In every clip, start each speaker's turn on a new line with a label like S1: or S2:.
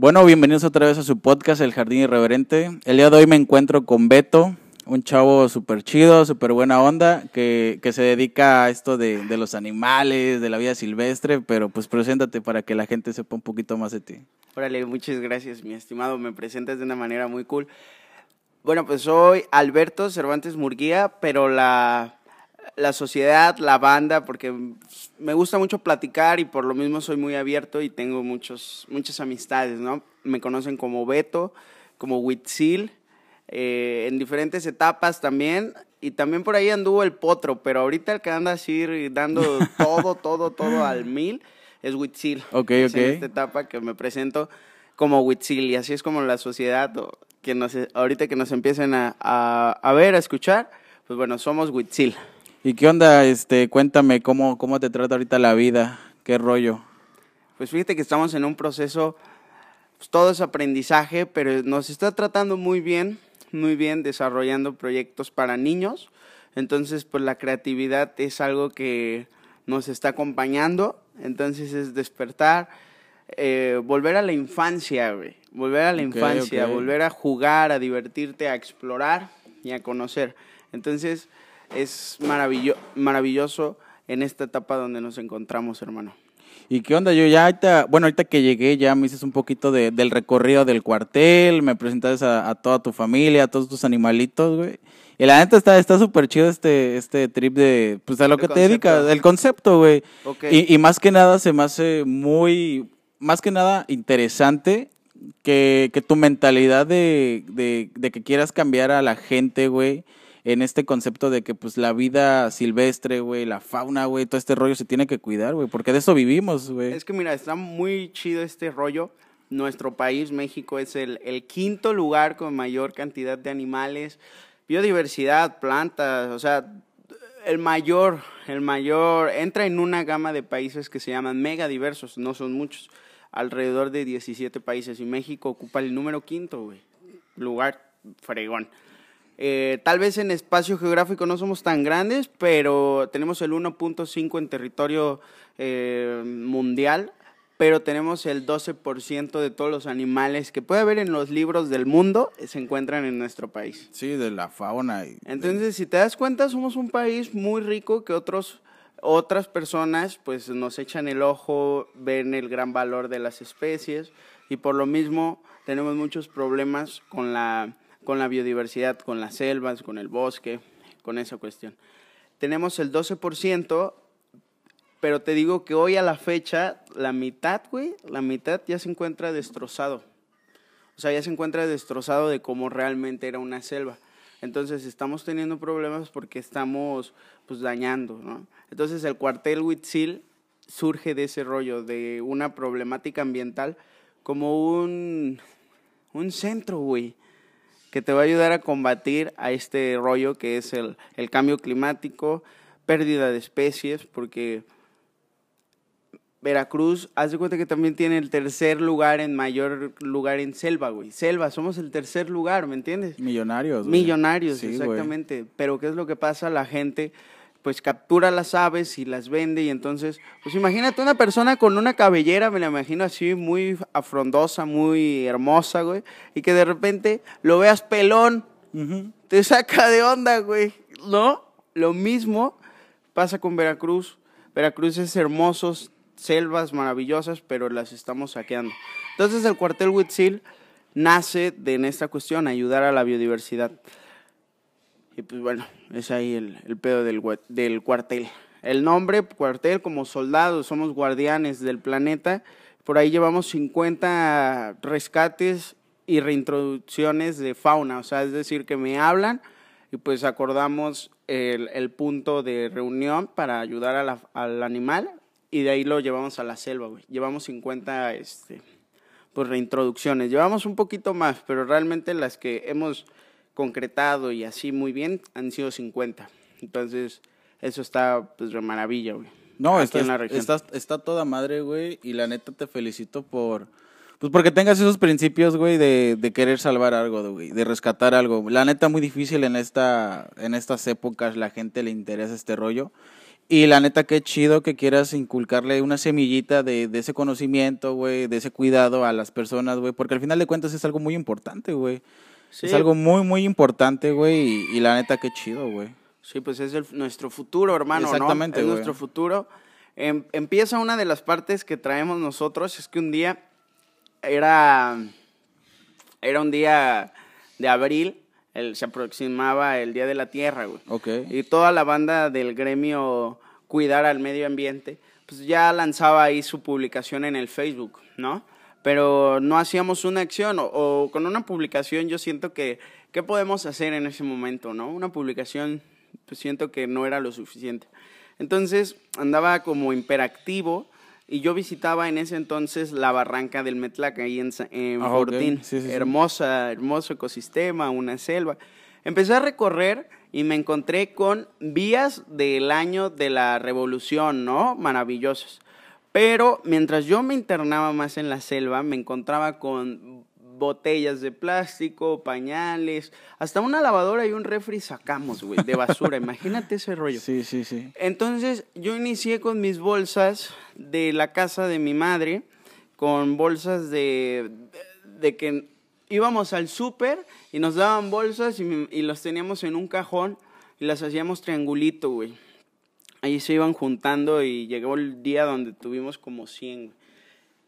S1: Bueno, bienvenidos otra vez a su podcast El Jardín Irreverente. El día de hoy me encuentro con Beto, un chavo súper chido, súper buena onda, que, que, se dedica a esto de, de, los animales, de la vida silvestre, pero pues preséntate para que la gente sepa un poquito más de ti.
S2: Órale, muchas gracias, mi estimado, me presentas de una manera muy cool. Bueno, pues soy Alberto Cervantes Murguía, pero la, la sociedad, la banda, porque me gusta mucho platicar y por lo mismo soy muy abierto y tengo muchos, muchas amistades, ¿no? Me conocen como Beto, como Huitzil, eh, en diferentes etapas también. Y también por ahí anduvo el potro, pero ahorita el que anda así dando todo, todo, todo al mil es Huitzil.
S1: Ok,
S2: es
S1: ok.
S2: En esta etapa que me presento como Huitzil y así es como la sociedad, que nos, ahorita que nos empiecen a, a, a ver, a escuchar, pues bueno, somos Huitzil.
S1: ¿Y qué onda? Este, cuéntame cómo, cómo te trata ahorita la vida, qué rollo.
S2: Pues fíjate que estamos en un proceso, pues todo es aprendizaje, pero nos está tratando muy bien, muy bien desarrollando proyectos para niños. Entonces, pues la creatividad es algo que nos está acompañando. Entonces es despertar, eh, volver a la infancia, güey. Volver a la infancia, volver a jugar, a divertirte, a explorar y a conocer. Entonces es maravillo maravilloso en esta etapa donde nos encontramos, hermano.
S1: ¿Y qué onda? Yo ya ahorita, bueno, ahorita que llegué ya me dices un poquito de, del recorrido del cuartel, me presentaste a, a, toda tu familia, a todos tus animalitos, güey. Y la neta está está súper chido este, este trip de, pues a lo
S2: El
S1: que te dedicas, el concepto, güey. Y, y más que nada se me hace muy, más que nada interesante que, que tu mentalidad de, de, de que quieras cambiar a la gente, güey, en este concepto de que pues la vida silvestre, güey, la fauna, güey, todo este rollo se tiene que cuidar, güey, porque de eso vivimos, güey.
S2: Es que mira, está muy chido este rollo. Nuestro país, México, es el, quinto lugar con mayor cantidad de animales, biodiversidad, plantas, o sea, el mayor, el mayor, entra en una gama de países que se llaman mega diversos, no son muchos, alrededor de 17 países y México ocupa el número quinto, güey, lugar fregón. Eh, tal vez en espacio geográfico no somos tan grandes, pero tenemos el 1.5 en territorio eh, mundial, pero tenemos el 12% de todos los animales que puede haber en los libros del mundo, eh, se encuentran en nuestro país.
S1: Sí, de la fauna. Y
S2: Entonces, si te das cuenta, somos un país muy rico que otros otras personas pues nos echan el ojo, ven el gran valor de las especies y por lo mismo tenemos muchos problemas con la con la biodiversidad, con las selvas, con el bosque, con esa cuestión. Tenemos el 12%, pero te digo que hoy a la fecha, la mitad, güey, la mitad ya se encuentra destrozado. O sea, ya se encuentra destrozado de cómo realmente era una selva. Entonces estamos teniendo problemas porque estamos pues dañando, ¿no? Entonces el cuartel Huitzil surge de ese rollo, de una problemática ambiental como un, un centro, güey, que te va a ayudar a combatir a este rollo que es el, el cambio climático, pérdida de especies, porque Veracruz, haz de cuenta que también tiene el tercer lugar en mayor lugar en selva, güey. Selva, somos el tercer lugar, ¿me entiendes?
S1: millonarios. güey.
S2: Millonarios,
S1: Sí, güey.
S2: exactamente. Pero ¿qué es lo que pasa? La gente pues captura las aves y las vende y entonces, pues imagínate una persona con una cabellera, me la imagino así muy afrondosa, muy hermosa, güey, y que de repente lo veas pelón, te saca de onda, güey, ¿no? Lo mismo pasa con Veracruz. Veracruz es hermosos, selvas maravillosas, pero las estamos saqueando. Entonces el cuartel Huitzil nace de en esta cuestión, ayudar a la biodiversidad. Y pues bueno, es ahí el, pedo del, del cuartel. El nombre, cuartel, como soldados, somos guardianes del planeta. Por ahí llevamos 50 rescates y reintroducciones de fauna, o sea, es decir, que me hablan y pues acordamos el, punto de reunión para ayudar a al animal y de ahí lo llevamos a la selva, güey. Llevamos 50 este, pues, reintroducciones. Llevamos un poquito más, pero realmente las que hemos concretado y así muy bien han sido 50. Entonces, eso está pues de maravilla, güey.
S1: No, está,
S2: en la región.
S1: está, está toda madre, güey, y la neta te felicito por... Pues porque tengas esos principios, güey, de, de querer salvar algo, güey, de rescatar algo. La neta muy difícil en esta en estas épocas, la gente le interesa este rollo. Y la neta, qué chido que quieras inculcarle una semillita de, de ese conocimiento, güey, de ese cuidado a las personas, güey, porque al final de cuentas es algo muy importante, güey.
S2: Sí.
S1: Es algo muy, muy importante, güey, y, y la neta, qué chido, güey.
S2: Sí, pues es el- nuestro futuro, hermano, ¿no?
S1: Exactamente,
S2: Es
S1: güey.
S2: nuestro futuro. Em- empieza una de las partes que traemos nosotros, es que un día era, era un día de abril, el, se aproximaba el Día de la Tierra, güey.
S1: Ok.
S2: Y toda la banda del gremio Cuidar al Medio Ambiente, pues ya lanzaba ahí su publicación en el Facebook, ¿no? Pero no hacíamos una acción o, o con una publicación yo siento que, ¿qué podemos hacer en ese momento, no? Una publicación, pues siento que no era lo suficiente. Entonces andaba como imperactivo y yo visitaba en ese entonces la barranca del Metlaca ahí en, en
S1: Ah, ok.
S2: Fortín.
S1: Sí, sí, sí.
S2: Hermosa, hermoso ecosistema, una selva. Empecé a recorrer y me encontré con vías del año de la revolución, ¿no? Maravillosas. Pero mientras yo me internaba más en la selva, me encontraba con botellas de plástico, pañales, hasta una lavadora y un refri sacamos, güey, de basura. Imagínate ese rollo.
S1: Sí, sí, sí.
S2: Entonces yo inicié con mis bolsas de la casa de mi madre, con bolsas de, de que íbamos al súper y nos daban bolsas y, y las teníamos en un cajón y las hacíamos triangulito, güey. Ahí se iban juntando y llegó el día donde tuvimos como 100. güey.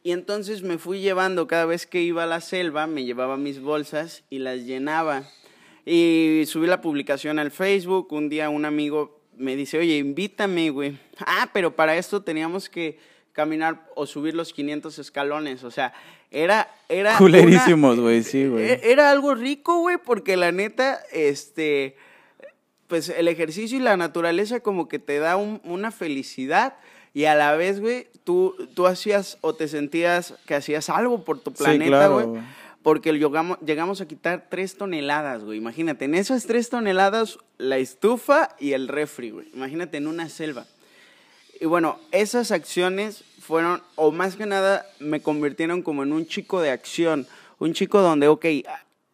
S2: Y entonces me fui llevando, cada vez que iba a la selva, me llevaba mis bolsas y las llenaba. Y subí la publicación al Facebook. Un día un amigo me dice, oye, invítame, güey. Ah, pero para esto teníamos que caminar o subir los 500 escalones. O sea, era... era
S1: Culerísimos, güey, sí, güey.
S2: e- Era algo rico, güey, porque la neta, este pues el ejercicio y la naturaleza como que te da un- una felicidad y a la vez, güey, tú, tú hacías o te sentías que hacías algo por tu planeta, güey. porque llegamos, llegamos a quitar tres toneladas, güey. Imagínate, en esas tres toneladas, la estufa y el refri, güey. Imagínate en una selva. Y bueno, esas acciones fueron, o más que nada, me convirtieron como en un chico de acción. Un chico donde, ok,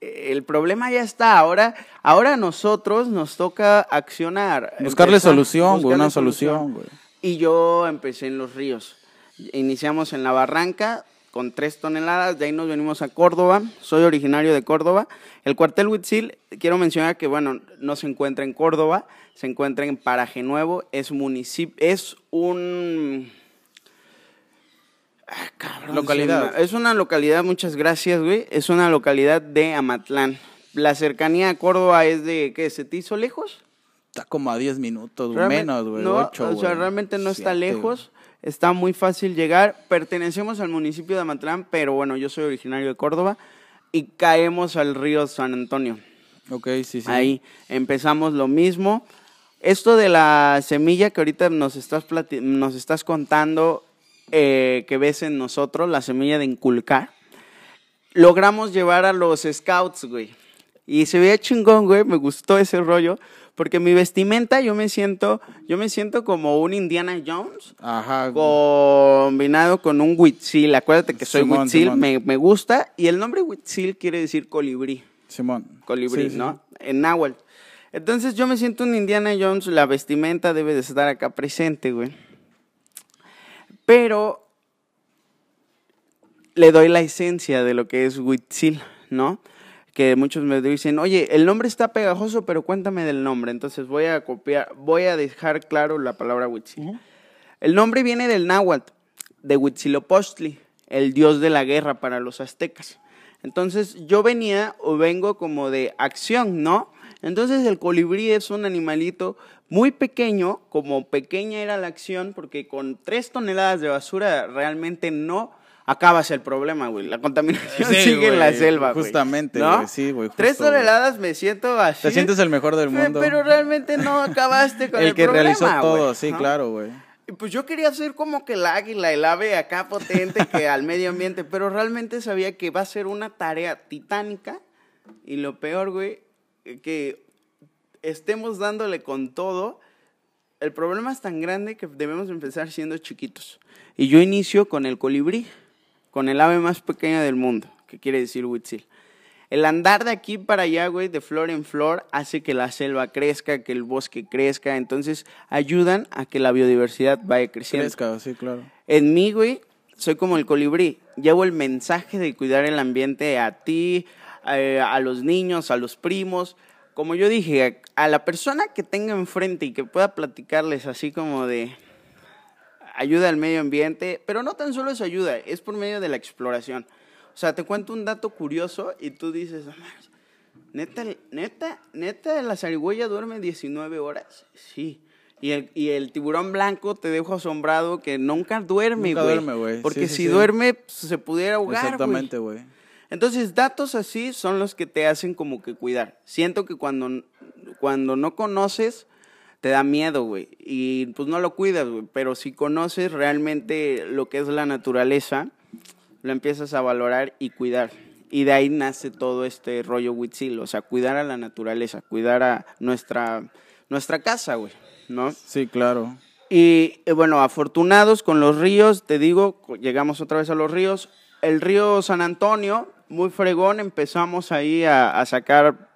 S2: el problema ya está. Ahora, ahora a nosotros nos toca accionar.
S1: Buscarle
S2: empezar-
S1: solución,
S2: buscarle
S1: una solución, güey.
S2: Y yo empecé en los ríos. Iniciamos en la barranca con tres toneladas, de ahí nos venimos a Córdoba. Soy originario de Córdoba. El cuartel Huitzil, quiero mencionar que, bueno, no se encuentra en Córdoba, se encuentra en Paraje Nuevo. Es municipio, es un...
S1: Localidad.
S2: Es una localidad, muchas gracias, güey. Es una localidad de Amatlán. La cercanía a Córdoba es de, ¿qué? ¿Se te hizo lejos?
S1: Está como a 10 minutos,
S2: Realmente-
S1: menos, güey,
S2: no,
S1: 8,
S2: O sea,
S1: güey,
S2: realmente no está lejos. Está muy fácil llegar. Pertenecemos al municipio de Amatlán, pero bueno, yo soy originario de Córdoba y caemos al río San Antonio.
S1: Ok, sí, sí.
S2: Ahí empezamos lo mismo. Esto de la semilla que ahorita nos estás, plati- nos estás contando eh, que ves en nosotros, la semilla de inculcar, logramos llevar a los scouts, güey. Y se veía chingón, güey, me gustó ese rollo, porque mi vestimenta yo me siento, yo me siento como un Indiana Jones
S1: Ajá.
S2: combinado con un Huitzil. Acuérdate que soy
S1: Simón,
S2: Huitzil,
S1: Simón.
S2: me, me gusta. Y el nombre Huitzil quiere decir colibrí
S1: Simón.
S2: colibrí,
S1: Sí, sí,
S2: ¿no? En náhuatl. Entonces yo me siento un Indiana Jones, la vestimenta debe de estar acá presente, güey. Pero le doy la esencia de lo que es Huitzil, ¿no? Que muchos me dicen, oye, el nombre está pegajoso, pero cuéntame del nombre. Entonces voy a copiar, voy a dejar claro la palabra Huitzil. El nombre viene del náhuatl, de Huitzilopochtli, el dios de la guerra para los aztecas. Entonces yo venía o vengo como de acción, ¿no? Entonces el colibrí es un animalito muy pequeño, como pequeña era la acción, porque con tres toneladas de basura realmente no acabas el problema, güey. La contaminación
S1: Sí,
S2: sigue en la selva, güey.
S1: justamente,
S2: ¿no?
S1: güey, sí, güey,
S2: Tres
S1: güey.
S2: toneladas me siento así.
S1: Te sientes el mejor del mundo.
S2: Pero realmente no acabaste con el,
S1: el que realizó
S2: problema,
S1: todo,
S2: güey,
S1: sí,
S2: ¿no?
S1: claro, güey.
S2: Pues yo quería ser como que el águila, el ave acá potente que al medio ambiente, pero realmente sabía que va a ser una tarea titánica y lo peor, güey, que estemos dándole con todo. El problema es tan grande que debemos empezar siendo chiquitos. Y yo inicio con el colibrí, con el ave más pequeña del mundo, que quiere decir Huitzil. El andar de aquí para allá, güey, de flor en flor, hace que la selva crezca, que el bosque crezca. Entonces, ayudan a que la biodiversidad vaya creciendo.
S1: Crezca, sí, claro.
S2: En mí, güey, soy como el colibrí. Llevo el mensaje de cuidar el ambiente a ti, eh, a los niños, a los primos. Como yo dije, a la persona que tenga enfrente y que pueda platicarles así como de ayuda al medio ambiente, pero no tan solo es ayuda, es por medio de la exploración. O sea, te cuento un dato curioso y tú dices, "No mames, neta, neta, neta, la zarigüeya duerme 19 horas. Sí. Y el, y el tiburón blanco te dejo asombrado que nunca duerme,
S1: Nunca
S2: güey.
S1: duerme, güey.
S2: Porque
S1: Sí, sí,
S2: si
S1: sí.
S2: duerme, pues, se pudiera ahogar, güey.
S1: Exactamente, güey.
S2: Entonces, datos así son los que te hacen como que cuidar. Siento que cuando, cuando no conoces, te da miedo, güey. Y pues no lo cuidas, güey. Pero si conoces realmente lo que es la naturaleza, lo empiezas a valorar y cuidar. Y de ahí nace todo este rollo Huitzil. O sea, cuidar a la naturaleza, cuidar a nuestra, nuestra casa, güey. ¿No?
S1: Sí, claro.
S2: Y eh, bueno, afortunados con los ríos, te digo, llegamos otra vez a los ríos. El río San Antonio, muy fregón, empezamos ahí a, a sacar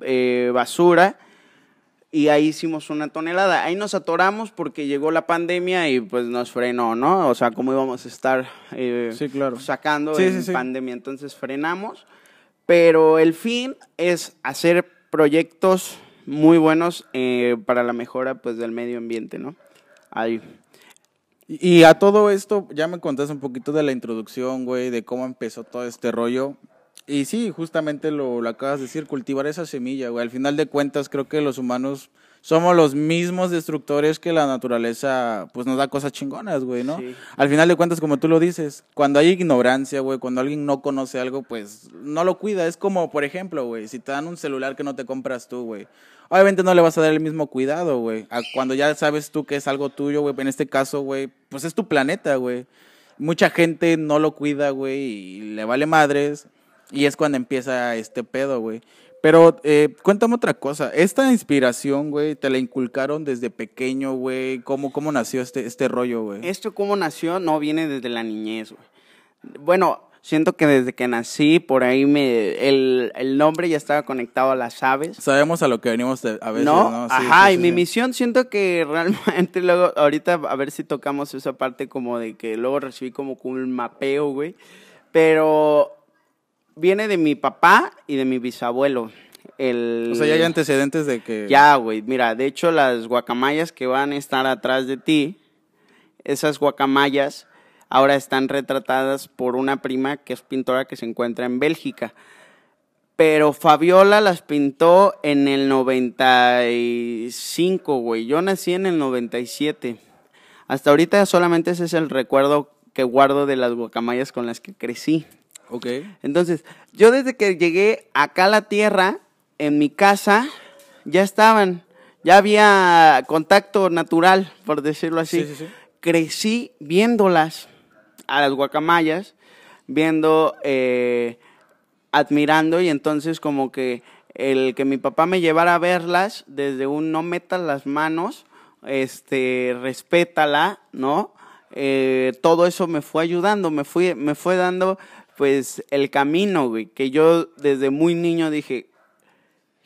S2: eh, basura y ahí hicimos una tonelada. Ahí nos atoramos porque llegó la pandemia y pues nos frenó, ¿no? O sea, cómo íbamos a estar eh,
S1: Sí, claro.
S2: sacando
S1: Sí,
S2: en
S1: sí,
S2: pandemia. Entonces frenamos, pero el fin es hacer proyectos muy buenos eh, para la mejora pues del medio ambiente, ¿no? Ahí.
S1: Y a todo esto, ya me contaste un poquito de la introducción, güey, de cómo empezó todo este rollo. Y sí, justamente lo, lo acabas de decir, cultivar esa semilla, güey. Al final de cuentas, creo que los humanos somos los mismos destructores que la naturaleza, pues nos da cosas chingonas, güey, ¿no?
S2: Sí.
S1: Al final de cuentas, como tú lo dices, cuando hay ignorancia, güey, cuando alguien no conoce algo, pues no lo cuida. Es como, por ejemplo, güey, si te dan un celular que no te compras tú, güey. Obviamente no le vas a dar el mismo cuidado, güey. Cuando ya sabes tú que es algo tuyo, güey, en este caso, güey, pues es tu planeta, güey. Mucha gente no lo cuida, güey, y le vale madres. Y es cuando empieza este pedo, güey. Pero eh, cuéntame otra cosa. Esta inspiración, güey, te la inculcaron desde pequeño, güey. ¿Cómo, ¿Cómo nació este, este rollo, güey?
S2: Esto cómo nació no viene desde la niñez, güey. Bueno, siento que desde que nací, por ahí me el, el nombre ya estaba conectado a las aves.
S1: Sabemos a lo que venimos de- a veces,
S2: ¿No?
S1: ¿no? Sí,
S2: Ajá,
S1: sí,
S2: y
S1: sí,
S2: mi misión siento que realmente luego, ahorita a ver si tocamos esa parte como de que luego recibí como un mapeo, güey. Pero viene de mi papá y de mi bisabuelo. El,
S1: O sea, ya hay antecedentes de que...
S2: Ya, güey. Mira, de hecho, las guacamayas que van a estar atrás de ti, esas guacamayas ahora están retratadas por una prima que es pintora que se encuentra en Bélgica. Pero Fabiola las pintó en el 95, güey. Yo nací en el 97. Hasta ahorita solamente ese es el recuerdo que guardo de las guacamayas con las que crecí.
S1: Ok.
S2: Entonces, yo desde que llegué acá a la tierra, en mi casa, ya estaban, ya había contacto natural, por decirlo así.
S1: Sí, sí, sí.
S2: Crecí viéndolas, a las guacamayas, viendo, eh, admirando, y entonces como que el que mi papá me llevara a verlas, desde un no metas las manos, este, respétala, ¿no? Eh, todo eso me fue ayudando, me fue, me fue dando pues el camino, güey, que yo desde muy niño dije,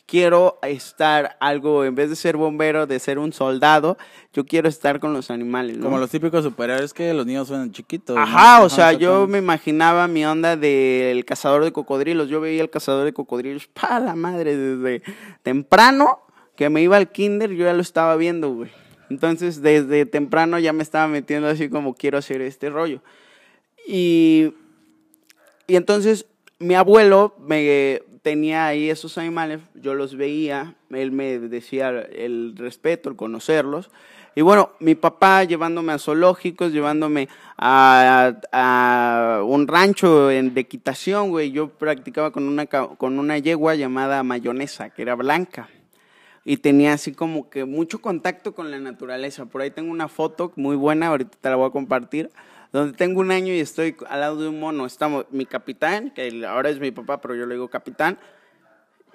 S2: quiero estar algo, en vez de ser bombero, de ser un soldado, yo quiero estar con los animales, ¿no?
S1: Como los típicos superhéroes que los niños son chiquitos. ¿no?
S2: Ajá, o sea, yo me imaginaba mi onda del cazador de cocodrilos. Yo veía el cazador de cocodrilos, pa la madre, desde temprano que me iba al kinder, yo ya lo estaba viendo, güey. Entonces, desde temprano ya me estaba metiendo así como quiero hacer este rollo. Y, y entonces mi abuelo me tenía ahí esos animales, yo los veía, él me decía el respeto, el conocerlos. Y bueno, mi papá llevándome a zoológicos, llevándome a, a un rancho de equitación, güey. Yo practicaba con una, con una yegua llamada mayonesa, que era blanca. Y tenía así como que mucho contacto con la naturaleza. Por ahí tengo una foto muy buena, ahorita te la voy a compartir, donde tengo un año y estoy al lado de un mono. Estamos, mi capitán, que ahora es mi papá, pero yo le digo capitán,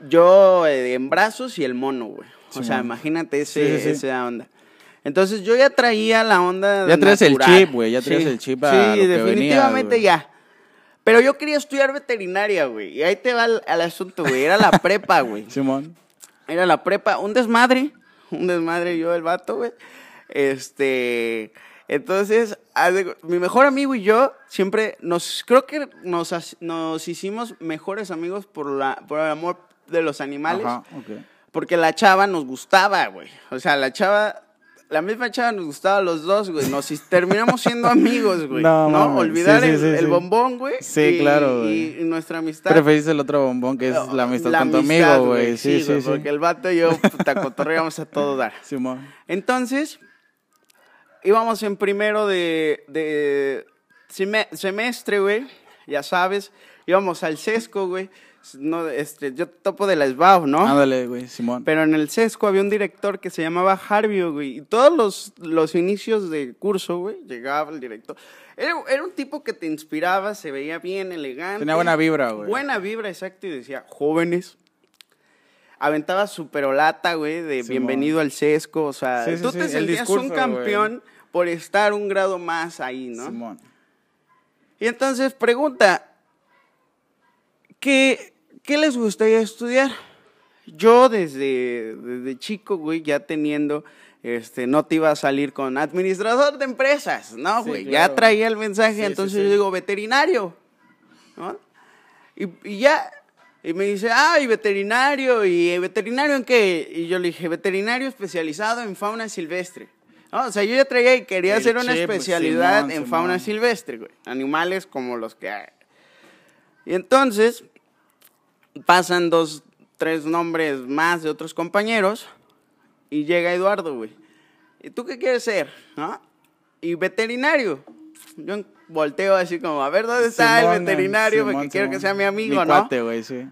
S2: yo eh, en brazos y el mono, güey. O
S1: Sí,
S2: sea,
S1: man.
S2: imagínate ese,
S1: Sí, sí, sí.
S2: esa onda. Entonces yo ya traía la onda
S1: Ya traes el
S2: natural.
S1: chip, güey, ya traes el chip a
S2: Sí,
S1: lo
S2: definitivamente ya. Pero yo quería estudiar veterinaria, güey. Y ahí te va el, el asunto, güey. Era la prepa, güey.
S1: Simón.
S2: Era la prepa, un desmadre, un desmadre yo, el vato, güey. Este, entonces, mi mejor amigo y yo siempre nos, creo que nos, nos hicimos mejores amigos por, la, por el amor de los animales.
S1: Ajá, ok.
S2: Porque la chava nos gustaba, güey. O sea, la chava, la misma chava nos gustaba a los dos, güey. Nos terminamos siendo amigos, güey.
S1: No,
S2: No, olvidar
S1: Sí,
S2: el,
S1: sí,
S2: el bombón, güey.
S1: Sí,
S2: y-
S1: claro,
S2: y,
S1: güey.
S2: y nuestra amistad.
S1: Preferiste el otro bombón que es la amistad
S2: La
S1: con tu amigo, güey. Sí, sí, sí.
S2: Porque el vato y yo, puta, cotorreamos a todo dar.
S1: Simón.
S2: Entonces, íbamos en primero de, de seme- semestre, güey, ya sabes, íbamos al sesco, güey. No, este, yo topo de la SBAU, ¿no?
S1: Ándale, güey, Simón.
S2: Pero en el sesco había un director que se llamaba Harvio, güey. Y todos los, los inicios de curso, güey, llegaba el director. Era, era un tipo que te inspiraba, se veía bien, elegante.
S1: Tenía buena vibra, güey.
S2: Buena vibra, exacto. Y decía, jóvenes. Aventaba su perolata, güey, de bienvenido al sesco. O sea,
S1: Sí, sí,
S2: tú te sentías
S1: discurso,
S2: un campeón por estar un grado más ahí, ¿no?
S1: Simón.
S2: Y entonces pregunta, ¿qué, qué les gustaría estudiar? Yo desde, desde chico, güey, ya teniendo, este, no te iba a salir con administrador de empresas, ¿no,
S1: Sí,
S2: güey?
S1: claro.
S2: Ya traía el mensaje,
S1: sí,
S2: entonces
S1: sí.
S2: yo digo, veterinario, ¿no? Y, y ya, y me dice, ah, y veterinario, ¿y veterinario en qué? Y yo le dije, veterinario especializado en fauna silvestre. ¿No? O sea, yo ya traía y quería
S1: El
S2: hacer una
S1: chip,
S2: especialidad
S1: Simón,
S2: en fauna silvestre, güey. Animales como los que hay. Y entonces pasan dos, tres nombres más de otros compañeros y llega Eduardo, güey. ¿Y tú qué quieres ser? ¿No? Y veterinario. Yo volteo así como, a ver dónde está
S1: Simón,
S2: el veterinario porque
S1: Simón,
S2: quiero que sea mi amigo,
S1: Mi
S2: ¿no?
S1: cuate, güey, sí.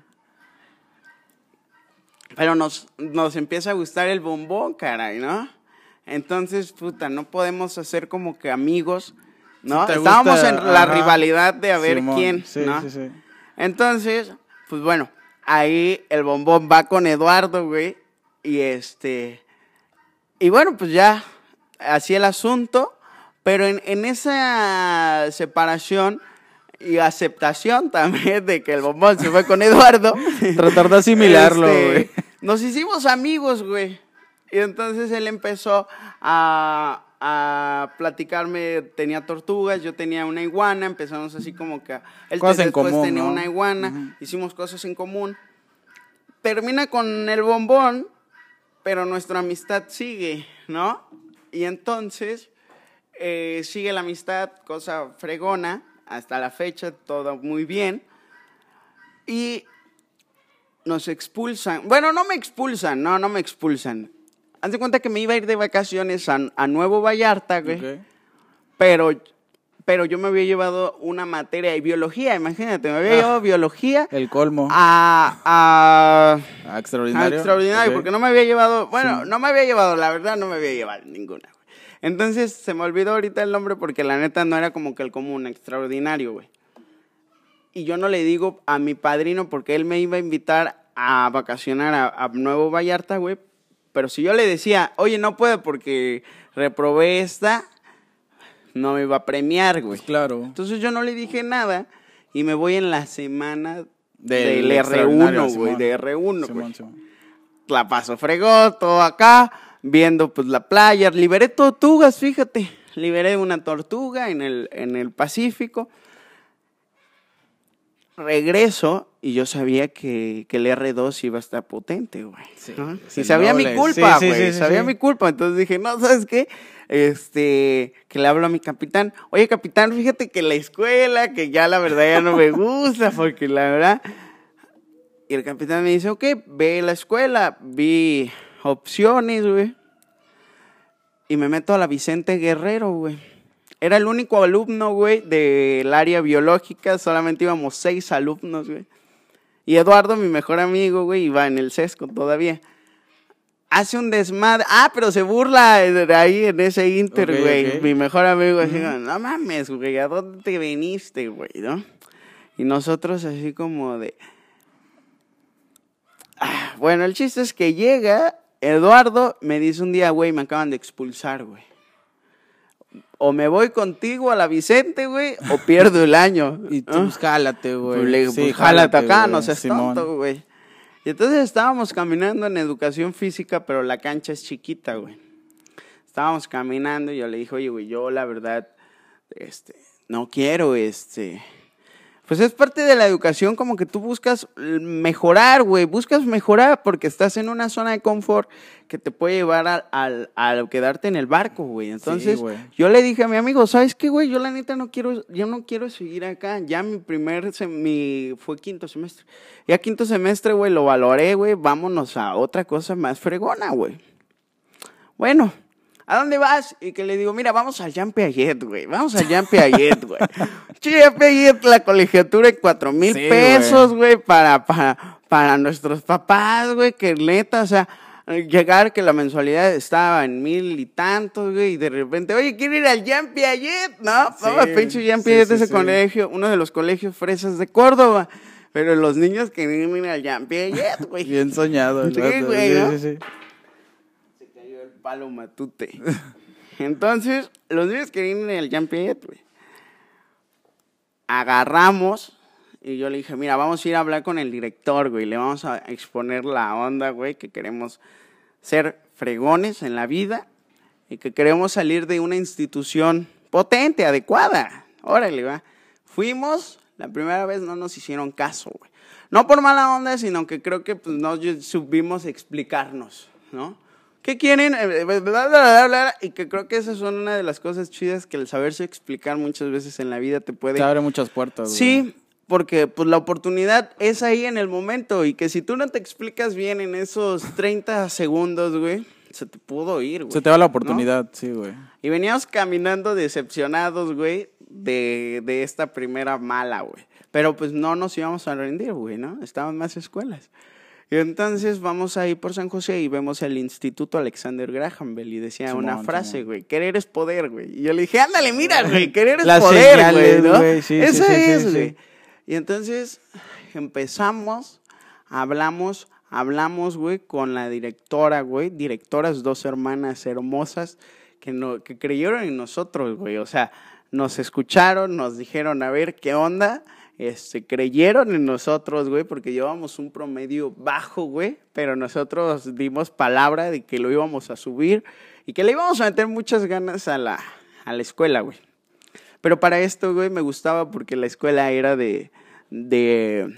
S2: Pero nos, nos empieza a gustar el bombón, caray, ¿no? Entonces, puta, no podemos hacer como que amigos, ¿no?
S1: Si
S2: Estábamos
S1: gusta,
S2: en la rivalidad de a ver quién,
S1: Sí,
S2: ¿no?
S1: sí, sí.
S2: Entonces, pues bueno, ahí el bombón va con Eduardo, güey. Y este. Y bueno, pues ya, así el asunto. Pero en, en esa separación y aceptación también de que el bombón se fue con Eduardo.
S1: Tratar de asimilarlo,
S2: este,
S1: güey.
S2: Nos hicimos amigos, güey. Y entonces él empezó a, a platicarme, tenía tortugas, yo tenía una iguana, empezamos así como que... Él
S1: Cosas en
S2: después
S1: común,
S2: tenía
S1: ¿no?
S2: una iguana,
S1: Ujú.
S2: hicimos cosas en común. Termina con el bombón, pero nuestra amistad sigue, ¿no? Y entonces eh, sigue la amistad, cosa fregona, hasta la fecha, todo muy bien. Y nos expulsan. Bueno, no me expulsan, no, no me expulsan. Haz de cuenta que me iba a ir de vacaciones a, a Nuevo Vallarta, güey. Pero, pero yo me había llevado una materia de biología, imagínate, me había
S1: Ah.
S2: llevado biología
S1: El colmo.
S2: a, a,
S1: Ah,
S2: a
S1: extraordinario.
S2: extraordinario,
S1: Ok.
S2: porque no me había llevado, bueno,
S1: Sí.
S2: no me había llevado, la verdad no me había llevado ninguna. Entonces se me olvidó ahorita el nombre porque la neta no era como que el común, extraordinario, güey. Y yo no le digo a mi padrino porque él me iba a invitar a vacacionar a, a Nuevo Vallarta, güey. Pero si yo le decía, oye, no puedo porque reprobé esta, no me iba a premiar, güey.
S1: Pues claro.
S2: Entonces yo no le dije nada y me voy en la semana
S1: Del
S2: del,
S1: extraordinario,
S2: R1, güey, de R1, güey. La paso fregó, todo acá, viendo pues la playa, liberé tortugas, fíjate, liberé una tortuga en el, en el Pacífico. Regreso y yo sabía que, que el R2 iba a estar potente, güey.
S1: Sí,
S2: ¿no?
S1: es
S2: Y sabía mi culpa,
S1: sí,
S2: güey.
S1: sí, sí,
S2: sabía mi culpa. Entonces dije, no, ¿sabes qué? Este, que le hablo a mi capitán. Oye, capitán, fíjate que la escuela, que ya la verdad ya no me gusta, porque la verdad. Y el capitán me dice, ok, ve la escuela. Vi opciones, güey. Y me meto a la Vicente Guerrero, güey. Era el único alumno, güey, del área biológica. Solamente íbamos seis alumnos, güey. Y Eduardo, mi mejor amigo, güey, iba en el sesco todavía. Hace un desmadre. Ah, pero se burla de ahí en ese inter, güey. Mi mejor amigo así, como, no mames, güey, ¿a dónde te viniste, güey, no? Y nosotros así como de... Ah, bueno, el chiste es que llega Eduardo, me dice un día, güey, me acaban de expulsar, güey. o me voy contigo a la Vicente, güey, o pierdo el año.
S1: Y tú,
S2: ¿Ah?
S1: pues, jálate, güey.
S2: Pues le digo,
S1: Sí,
S2: pues, jálate acá, no seas
S1: Simón.
S2: tonto, güey. Y entonces estábamos caminando en educación física, pero la cancha es chiquita, güey. Estábamos caminando y yo le dije, oye, güey, yo la verdad, este, no quiero, este... Pues es parte de la educación como que tú buscas mejorar, güey, buscas mejorar porque estás en una zona de confort que te puede llevar al, al, al quedarte en el barco, güey. Entonces, yo le dije a mi amigo, ¿sabes qué, güey? Yo la neta no quiero, yo no quiero seguir acá. Ya mi primer, sem- mi, fue quinto semestre. Ya quinto semestre, güey, lo valoré, güey. Vámonos a otra cosa más fregona, güey. Bueno, ¿a dónde vas? Y que le digo, mira, vamos al Jean Piaget, güey. Vamos al Jean Piaget, güey. Jean Piaget, la colegiatura de cuatro mil
S1: Sí,
S2: pesos, güey, para, para, para nuestros papás, güey, que neta, o sea, llegar que la mensualidad estaba en mil y tantos, güey, y de repente, oye, quiero ir al Jean Piaget, ¿no?
S1: Sí,
S2: Vamos pinche Jean Piaget,
S1: sí,
S2: ese
S1: sí.
S2: colegio, uno de los colegios fresas de Córdoba. Pero los niños querían ir al Jean Piaget, güey.
S1: Bien soñado.
S2: Sí, güey, ¿no?
S1: sí, sí.
S2: El palo matute. Entonces, los querían ir al Jean Piaget, güey. Agarramos y yo le dije, mira, vamos a ir a hablar con el director, güey. Le vamos a exponer la onda, güey, que queremos ser fregones en la vida y que queremos salir de una institución potente, adecuada. Órale, va. Fuimos, la primera vez no nos hicieron caso, güey. No por mala onda, sino que creo que pues, no supimos explicarnos, ¿no? ¿Qué quieren? Eh, bla, bla, bla, bla, y que creo que esas son una de las cosas chidas que el saberse explicar muchas veces en la vida te puede
S1: Te abre muchas puertas. güey.
S2: Sí, porque pues la oportunidad es ahí en el momento y que si tú no te explicas bien en esos 30 segundos, güey, se te pudo ir, güey.
S1: Se te va la
S2: ¿no?
S1: oportunidad, sí, güey.
S2: Y veníamos caminando decepcionados, güey, de, de esta primera mala, güey. Pero pues no nos íbamos a rendir, güey, ¿no? Estaban más escuelas. Y entonces vamos ahí por San José y vemos el Instituto Alexander Graham Bell y decía
S1: Simón,
S2: una frase, güey, querer es poder, güey. Y yo le dije, ándale, mira, güey, querer es
S1: Las
S2: poder, güey, ¿no?
S1: sí,
S2: Esa
S1: sí, sí,
S2: es, güey. Y entonces empezamos, hablamos, hablamos, güey, con la directora, güey, directoras, dos hermanas hermosas que, no, que creyeron en nosotros, güey. O sea, nos escucharon, nos dijeron, a ver, ¿qué onda? Este, creyeron en nosotros, güey, porque llevamos un promedio bajo, güey, pero nosotros dimos palabra de que lo íbamos a subir y que le íbamos a meter muchas ganas a la, a la escuela, güey. Pero para esto, güey, me gustaba porque la escuela era de, de,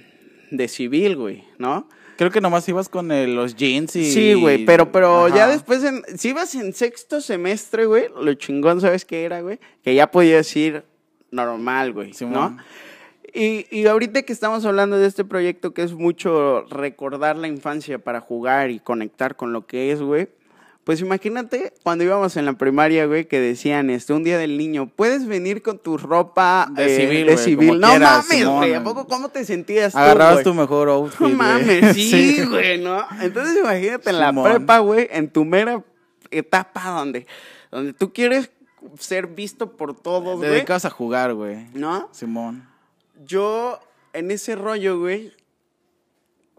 S2: de civil, güey, ¿no?
S1: Creo que nomás ibas con el- los jeans y...
S2: Sí, güey, pero, pero ya después, en, si ibas en sexto semestre, güey, lo chingón, ¿sabes qué era, güey? Que ya podías ir normal, güey, ¿no?
S1: Simón.
S2: Y, y ahorita que estamos hablando de este proyecto que es mucho recordar la infancia para jugar y conectar con lo que es, güey. Pues imagínate cuando íbamos en la primaria, güey, que decían, este, un día del niño, puedes venir con tu ropa
S1: De
S2: eh,
S1: civil,
S2: de No
S1: quieras,
S2: mames, güey, ¿a poco cómo te sentías
S1: Agarrabas tu mejor outfit,
S2: No mames, sí, güey, ¿no? Entonces imagínate en la prepa, güey, en tu mera etapa donde, donde tú quieres ser visto por todos,
S1: Te
S2: güey.
S1: dedicabas a jugar, güey.
S2: ¿No?
S1: Simón.
S2: Yo, en ese rollo, güey,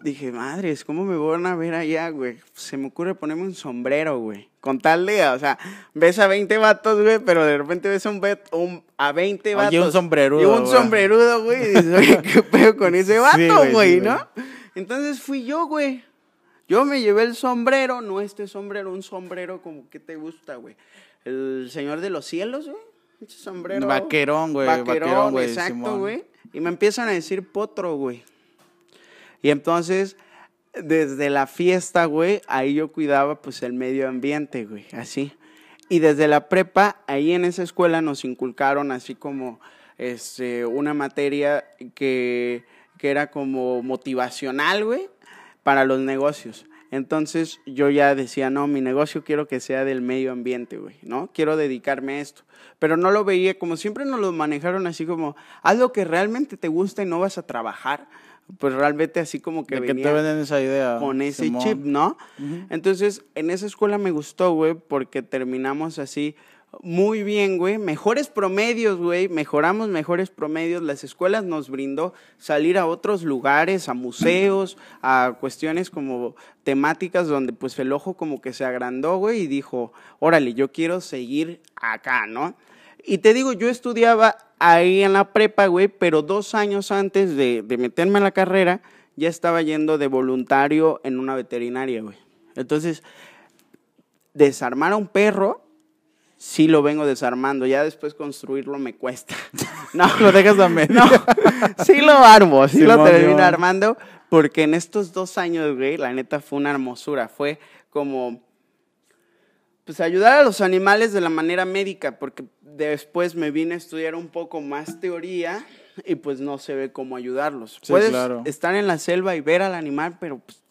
S2: dije, madres, ¿cómo me van a ver allá, güey? Se me ocurre ponerme un sombrero, güey. Con tal de, o sea, ves a 20 vatos, güey, pero de repente ves a, un un- a 20
S1: Oye,
S2: vatos.
S1: un sombrerudo,
S2: Y un
S1: güey.
S2: sombrerudo, güey. Y dices, oye, ¿qué pedo con ese vato,
S1: Sí,
S2: güey,
S1: güey, sí,
S2: no? Entonces fui yo, güey. Yo me llevé el sombrero, no este sombrero, un sombrero como que te gusta, güey. El Señor de los Cielos, güey. Ese sombrero.
S1: Vaquerón, güey,
S2: Vaquerón,
S1: vaquerón, güey,
S2: exacto,
S1: Simón.
S2: güey. Y me empiezan a decir potro, güey. Y entonces, desde la fiesta, güey, ahí yo cuidaba pues el medio ambiente, güey, así. Y desde la prepa, ahí en esa escuela nos inculcaron así como este, una materia que, que era como motivacional, güey, para los negocios. Entonces yo ya decía, no, mi negocio quiero que sea del medio ambiente, güey, ¿no? Quiero dedicarme a esto. Pero no lo veía, como siempre nos lo manejaron así como, haz lo que realmente te gusta y no vas a trabajar. Pues realmente así como que
S1: ¿De qué
S2: venía
S1: te venden esa idea?
S2: con ese
S1: Simón?
S2: chip, ¿no? Entonces, en esa escuela me gustó, güey, porque terminamos así muy bien, güey. Mejores promedios, güey. Mejoramos mejores promedios. Las escuelas nos brindó salir a otros lugares, a museos, a cuestiones como temáticas donde pues el ojo como que se agrandó, güey, y dijo, órale, yo quiero seguir acá, ¿no? Y te digo, yo estudiaba ahí en la prepa, güey, pero dos años antes de, de meterme a la carrera, ya estaba yendo de voluntario en una veterinaria, güey. Entonces, desarmar a un perro, sí lo vengo desarmando. Ya después construirlo me cuesta. No,
S1: Lo dejas a medio.
S2: no, sí lo armo, sí lo termino armando, porque en estos dos años, güey, la neta fue una hermosura. Fue como, pues, ayudar a los animales de la manera médica, porque después me vine a estudiar un poco más teoría y pues no se ve cómo ayudarlos.
S1: Sí,
S2: Puedes
S1: claro.
S2: estar en la selva y ver al animal, pero pues,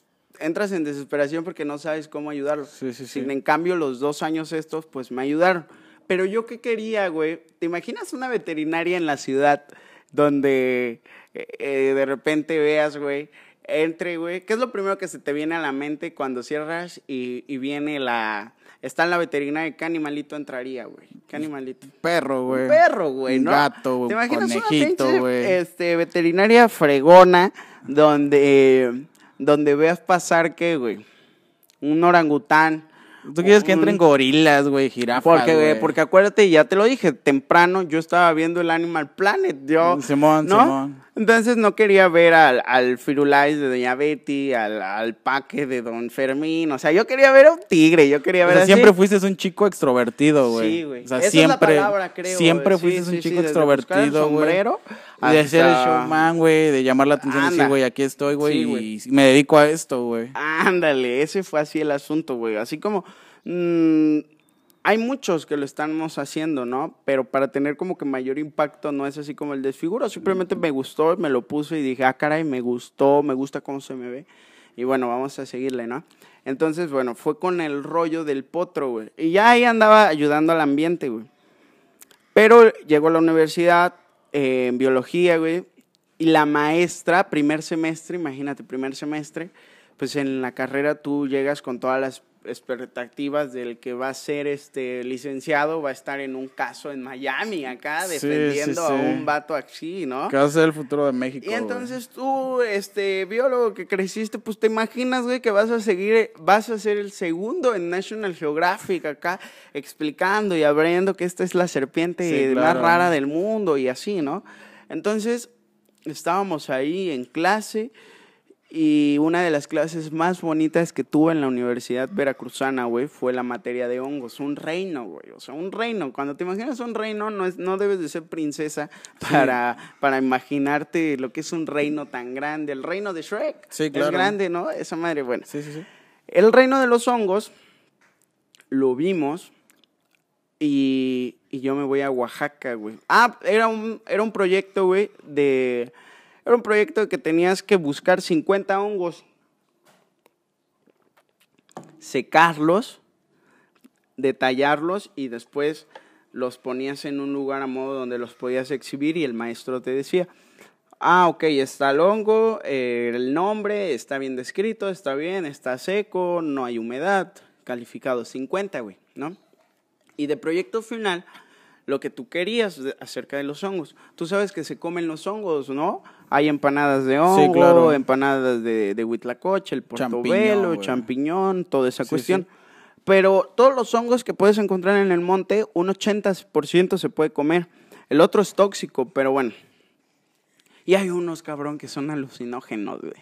S2: entras en desesperación porque no sabes cómo ayudarlo.
S1: Sí, sí, sí.
S2: Sin en cambio, los dos años estos, pues me ayudaron. Pero yo qué quería, güey. ¿Te imaginas una veterinaria en la ciudad donde eh, eh, de repente veas, güey, entre, güey? ¿Qué es lo primero que se te viene a la mente cuando cierras y, y viene la... Está en la veterinaria, ¿qué animalito entraría, güey? ¿Qué animalito?
S1: Perro, güey.
S2: Perro, güey,
S1: Un
S2: ¿no?
S1: gato, güey,
S2: ¿Te imaginas
S1: conejito,
S2: una pinche, este, veterinaria fregona donde, donde veas pasar, ¿qué, güey? Un orangután.
S1: Tú quieres que entren gorilas, güey, jirafas,
S2: Porque,
S1: güey.
S2: porque acuérdate, ya te lo dije, temprano yo estaba viendo el Animal Planet, yo,
S1: Simón,
S2: ¿no?
S1: Simón.
S2: Entonces no quería ver al, al Firulais de Doña Betty, al, al Paque de Don Fermín, o sea, yo quería ver a un tigre, yo quería
S1: O
S2: ver
S1: sea,
S2: así.
S1: siempre fuiste un chico extrovertido, güey.
S2: Sí, güey.
S1: O sea,
S2: Esa es la
S1: siempre,
S2: palabra, creo,
S1: siempre fuiste
S2: Sí,
S1: un chico
S2: sí,
S1: extrovertido, güey.
S2: sombrero
S1: De hacer el
S2: hasta-
S1: showman, güey, de llamar la atención y decir,
S2: Anda.
S1: güey, aquí estoy, güey,
S2: Sí,
S1: y me dedico a esto, güey.
S2: Ándale, ese fue así el asunto, güey. Así como mm, hay muchos que lo estamos haciendo, ¿no? Pero para tener como que mayor impacto no es así como el desfiguro. Simplemente me gustó, me lo puse y dije, ah, caray, me gustó, me gusta cómo se me ve. Y bueno, vamos a seguirle, ¿no? Entonces, bueno, fue con el rollo del potro, güey. Y ya ahí andaba ayudando al ambiente, güey. Pero llegó a la universidad eh, en biología, güey. Y la maestra, primer semestre, imagínate, primer semestre, pues en la carrera tú llegas con todas las expectativas del que va a ser este licenciado, va a estar en un caso en Miami acá
S1: Sí,
S2: defendiendo
S1: sí,
S2: a
S1: sí.
S2: un vato así, ¿no?
S1: Que va a ser el futuro de México,
S2: Y
S1: güey.
S2: entonces tú, este, biólogo que creciste, pues te imaginas, güey, que vas a seguir, vas a ser el segundo en National Geographic acá, explicando y abriendo que esta es la serpiente
S1: Sí,
S2: más
S1: claro.
S2: rara del mundo y así, ¿no? Entonces, estábamos ahí en clase y una de las clases más bonitas que tuve en la Universidad Veracruzana, güey, fue la materia de hongos. Un reino, güey. O sea, un reino. Cuando te imaginas un reino, no, es, no debes de ser princesa para, para imaginarte lo que es un reino tan grande. El reino de Shrek.
S1: Sí, claro.
S2: Es grande, ¿no? Esa madre, bueno.
S1: Sí, sí, sí.
S2: El reino de los hongos lo vimos y, y yo me voy a Oaxaca, güey. Ah, era un, era un proyecto, güey, de... Era un proyecto que tenías que buscar 50 hongos, secarlos, detallarlos y después los ponías en un lugar a modo donde los podías exhibir y el maestro te decía, ah, ok, está el hongo, eh, el nombre, está bien descrito, está bien, está seco, no hay humedad, calificado 50, güey, ¿no? Y de proyecto final, lo que tú querías acerca de los hongos. Tú sabes que se comen los hongos, ¿no? Hay empanadas de hongo,
S1: claro.
S2: empanadas de, de huitlacoche, el portobelo, champiñón, toda esa
S1: Sí,
S2: cuestión.
S1: sí.
S2: Pero todos los hongos que puedes encontrar en el monte, un 80% se puede comer. El otro es tóxico, pero bueno. Y hay unos, cabrón, que son alucinógenos, güey.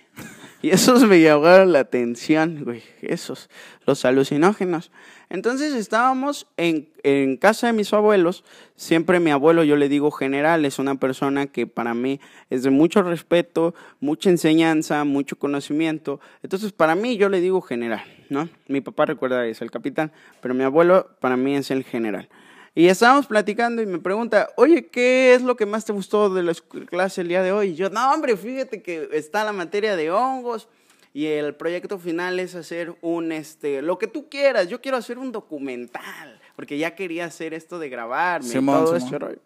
S2: Y esos me llamaron la atención, güey. Esos, los alucinógenos. Entonces estábamos en, en casa de mis abuelos. Siempre mi abuelo, yo le digo general, es una persona que para mí es de mucho respeto, mucha enseñanza, mucho conocimiento. Entonces, para mí, yo le digo general, ¿no? Mi papá recuerda es el capitán, pero mi abuelo para mí es el general. Y estábamos platicando y me pregunta, oye, ¿qué es lo que más te gustó de la clase el día de hoy? Y yo, no, hombre, fíjate que está la materia de hongos y el proyecto final es hacer un, este, lo que tú quieras. Yo quiero hacer un documental, porque ya quería hacer esto de grabarme y
S1: Simón,
S2: todo rollo.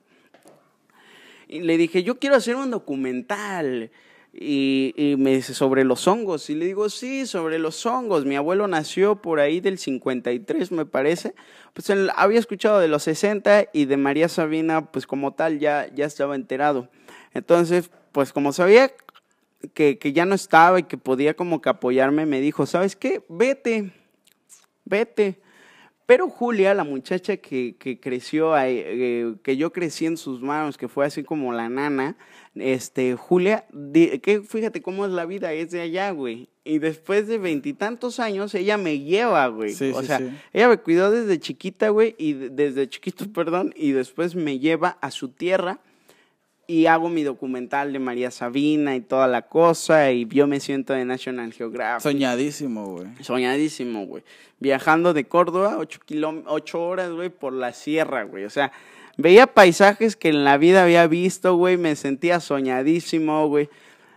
S2: Y le dije, yo quiero hacer un documental. Y, me dice, sobre los hongos. Y le digo, sí, sobre los hongos. Mi abuelo nació por ahí del 53, me parece. Pues él había escuchado de los 60 y de María Sabina, pues como tal, ya, ya estaba enterado. Entonces, pues como sabía que, que ya no estaba y que podía como que apoyarme, me dijo, ¿sabes qué? Vete, vete. Pero Julia, la muchacha que, que creció, ahí, eh, que yo crecí en sus manos, que fue así como la nana, este, Julia, que fíjate cómo es la vida, es de allá, güey. Y después de veintitantos años, ella me lleva, güey.
S1: Sí,
S2: o
S1: sí,
S2: sea,
S1: sí.
S2: ella me cuidó desde chiquita, güey, y de- desde chiquito, perdón, y después me lleva a su tierra y hago mi documental de María Sabina y toda la cosa, y yo me siento de National Geographic.
S1: Soñadísimo, güey.
S2: Soñadísimo, güey. Viajando de Córdoba, ocho, ocho horas, güey, por la sierra, güey. O sea, veía paisajes que en la vida había visto, güey. Me sentía soñadísimo, güey.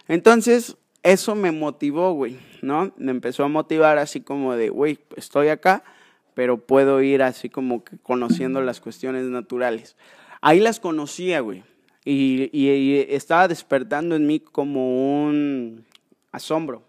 S2: Entonces, eso me motivó, güey, ¿no? Me empezó a motivar así como de, güey, estoy acá, pero puedo ir así como que conociendo las cuestiones naturales. Ahí las conocía, güey. Y, y- y estaba despertando en mí como un asombro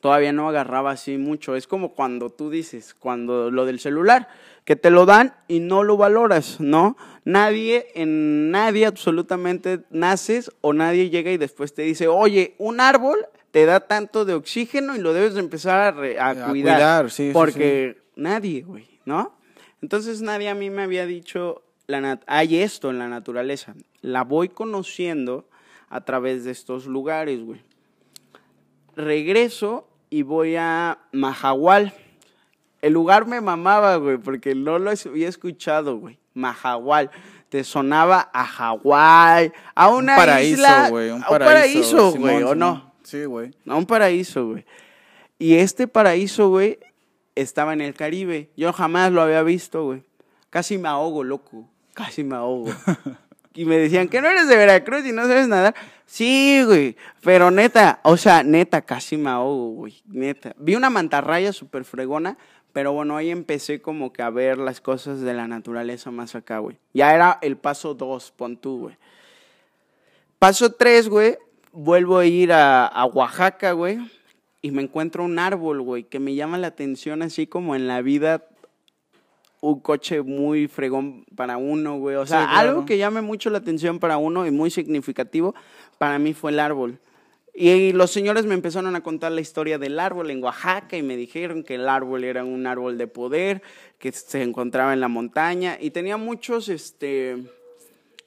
S2: todavía no agarraba así mucho. Es como cuando tú dices, cuando lo del celular, que te lo dan y no lo valoras, ¿no? Nadie, en nadie absolutamente naces o nadie llega y después te dice, oye, un árbol te da tanto de oxígeno y lo debes de empezar a, re- a
S1: A
S2: cuidar.
S1: cuidar, sí, sí,
S2: Porque nadie, güey, ¿no? Entonces nadie a mí me había dicho, la hay esto en la naturaleza. La voy conociendo a través de estos lugares, güey regreso y voy a Mahahual. El lugar me mamaba, güey, porque no lo había escuchado, güey. Mahahual. Te sonaba a Hawái, a una
S1: un paraíso,
S2: isla.
S1: güey. Un paraíso,
S2: güey, ¿o no?
S1: Sí, güey.
S2: A un paraíso, güey. Y este paraíso, güey, estaba en el Caribe. Yo jamás lo había visto, güey. Casi me ahogo, loco. Casi me ahogo. y me decían que no eres de Veracruz y no sabes nadar. Sí, güey. Pero neta, o sea, neta, casi me ahogo, güey. Neta. Vi una mantarraya súper fregona, pero bueno, ahí empecé como que a ver las cosas de la naturaleza más acá, güey. Ya era el paso dos, pon tú, güey. Paso tres, güey, vuelvo a ir a, a Oaxaca, güey, y me encuentro un árbol, güey, que me llama la atención así como en la vida un coche muy fregón para uno, güey. O sea,
S1: Sí, claro.
S2: algo que llame mucho la atención para uno y muy significativo para mí fue el árbol. Y los señores me empezaron a contar la historia del árbol en Oaxaca y me dijeron que el árbol era un árbol de poder, que se encontraba en la montaña y tenía muchos, este,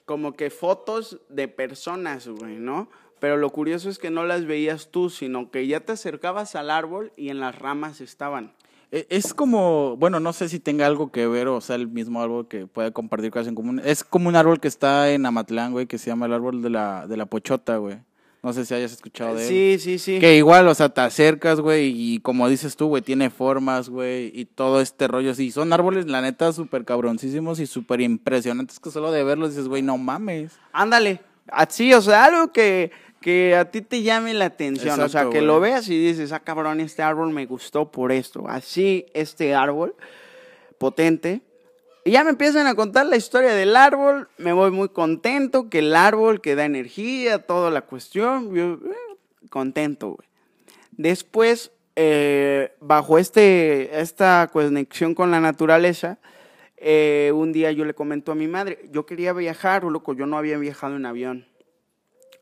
S2: como que fotos de personas, güey, ¿no? Pero lo curioso es que no las veías tú, sino que ya te acercabas al árbol y en las ramas estaban.
S1: E- Es como, bueno, no sé si tenga algo que ver o sea el mismo árbol que puede compartir cosas en común. Es como un árbol que está en Amatlán, güey, que se llama el árbol de la, de la pochota, güey. No sé si hayas escuchado de él.
S2: Sí, sí, sí.
S1: Que igual, o sea, te acercas, güey, y como dices tú, güey, tiene formas, güey, y todo este rollo. Sí, son árboles, la neta, súper cabroncísimos y súper impresionantes que solo de verlos dices, güey, no mames.
S2: Ándale. Así, o sea, algo que, que a ti te llame la atención. o sea, que
S1: güey.
S2: lo veas y dices, ah, cabrón, este árbol me gustó por esto. Así, este árbol, potente. Y ya me empiezan a contar la historia del árbol. Me voy muy contento, que el árbol que da energía, toda la cuestión. Yo, eh, contento. Después, eh, bajo este, esta conexión con la naturaleza, eh, un día yo le comento a mi madre, yo quería viajar, loco, yo no había viajado en avión.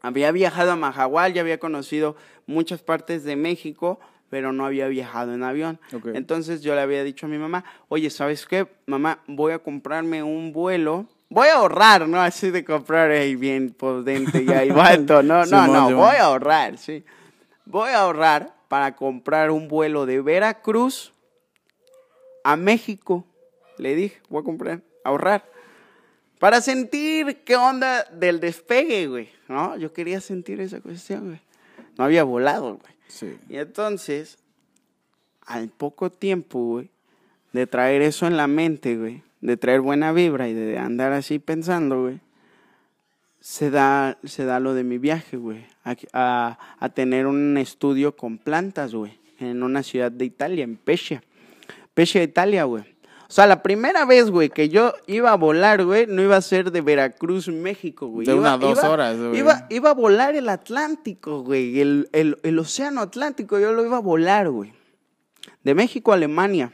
S2: Había viajado a Mahahual, ya había conocido muchas partes de México, pero no había viajado en avión. Entonces yo le había dicho a mi mamá, oye, ¿sabes qué? Mamá, voy a comprarme un vuelo. Voy a ahorrar, ¿no? Así de comprar ahí bien potente y ahí vato. No, no, no, voy a ahorrar, sí. Voy a ahorrar para comprar un vuelo de Veracruz a México. Le dije, voy a comprar, ahorrar. Para sentir qué onda del despegue, güey. ¿No? Yo quería sentir esa cuestión, güey. No había volado, güey. Y entonces, al poco tiempo, güey, de traer eso en la mente, güey, de traer buena vibra y de andar así pensando, güey, se da, se da lo de mi viaje, güey, a, a- a tener un estudio con plantas, güey, en una ciudad de Italia, en Pescia. Pescia, Italia, güey. O sea, la primera vez, güey, que yo iba a volar, güey, no iba a ser de Veracruz, México, güey.
S1: De
S2: Iba-
S1: una a dos
S2: iba-
S1: horas, güey.
S2: Iba, iba a volar el Atlántico, güey, el, el, el océano Atlántico, yo lo iba a volar, güey. De México a Alemania.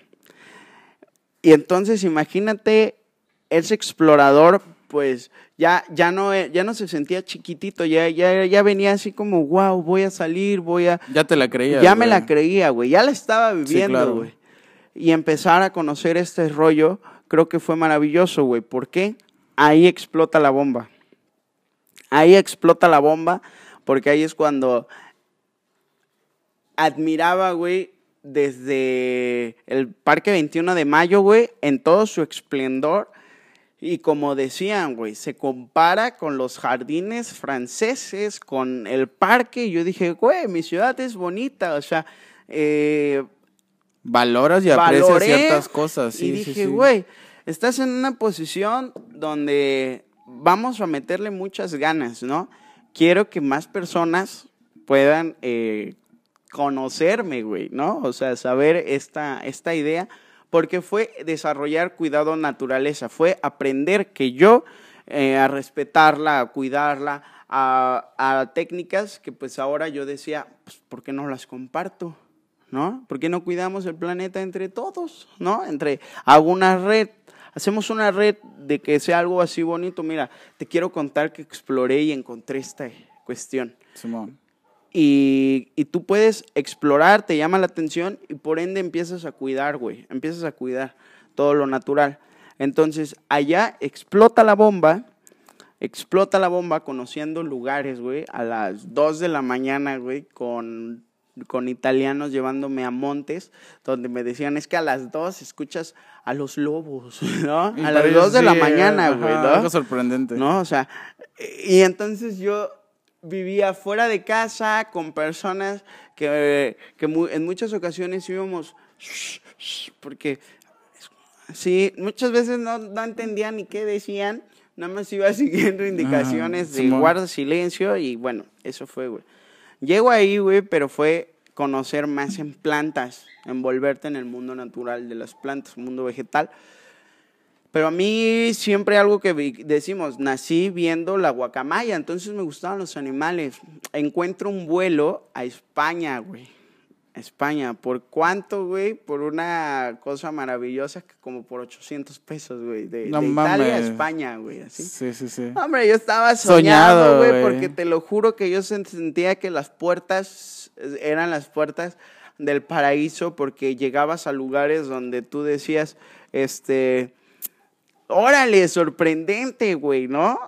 S2: Y entonces imagínate, ese explorador, pues ya, ya, no, ya no se sentía chiquitito, ya, ya, ya venía así como, wow, voy a salir, voy a...
S1: Ya te la creías.
S2: Ya me la creía, güey, ya la estaba viviendo,
S1: claro.
S2: güey. Y empezar a conocer este rollo, creo que fue maravilloso, güey. ¿Por qué? Ahí explota la bomba. Ahí explota la bomba, porque ahí es cuando admiraba, güey, desde el Parque 21 de Mayo, güey, en todo su esplendor. Y como decían, güey, se compara con los jardines franceses, con el parque. Yo dije, güey, mi ciudad es bonita, o sea, eh,
S1: Valoras y aprecias
S2: valoré
S1: ciertas cosas. Sí,
S2: y
S1: sí,
S2: dije,
S1: sí.
S2: güey, estás en una posición donde vamos a meterle muchas ganas, ¿no? Quiero que más personas puedan eh, conocerme, güey, ¿no? O sea, saber esta, esta idea, porque fue desarrollar cuidado naturaleza, fue aprender que yo eh, a respetarla, a cuidarla, a, a técnicas que pues ahora yo decía, pues, ¿por qué no las comparto? ¿No? ¿Por qué no cuidamos el planeta entre todos, ¿no? Entre, hago una red, hacemos una red de que sea algo así bonito. Mira, te quiero contar que exploré y encontré esta cuestión.
S1: Simón.
S2: Y, y tú puedes explorar, te llama la atención y por ende empiezas a cuidar, güey. Empiezas a cuidar todo lo natural. Entonces, allá explota la bomba, explota la bomba conociendo lugares, güey, a las 2 de la mañana, güey, con, con italianos llevándome a montes, donde me decían, es que a las 2 escuchas a los lobos, ¿no?
S1: Y
S2: A las 2 de la mañana, güey, ¿no?
S1: Algo sorprendente.
S2: ¿no? O sea, y entonces yo vivía fuera de casa con personas que, que mu- en muchas ocasiones íbamos, porque sí, muchas veces no, no entendían ni qué decían, nada más iba siguiendo indicaciones de
S1: Simón.
S2: guarda silencio y bueno, eso fue, güey. Llego ahí, güey, pero fue conocer más en plantas, envolverte en el mundo natural de las plantas, mundo vegetal. Pero a mí siempre algo que decimos, nací viendo la guacamaya, entonces me gustaban los animales. Encuentro un vuelo a España, güey. España. ¿Por cuánto, güey? Por una cosa maravillosa, que como por 800 pesos, güey. De,
S1: No
S2: de Italia a. España, güey. Así.
S1: Sí, sí, sí.
S2: Hombre, yo estaba
S1: Soñado,
S2: güey, porque te lo juro que yo sen- sentía que las puertas eh, eran las puertas del paraíso, porque llegabas a lugares donde tú decías, este, órale, sorprendente, güey, ¿no?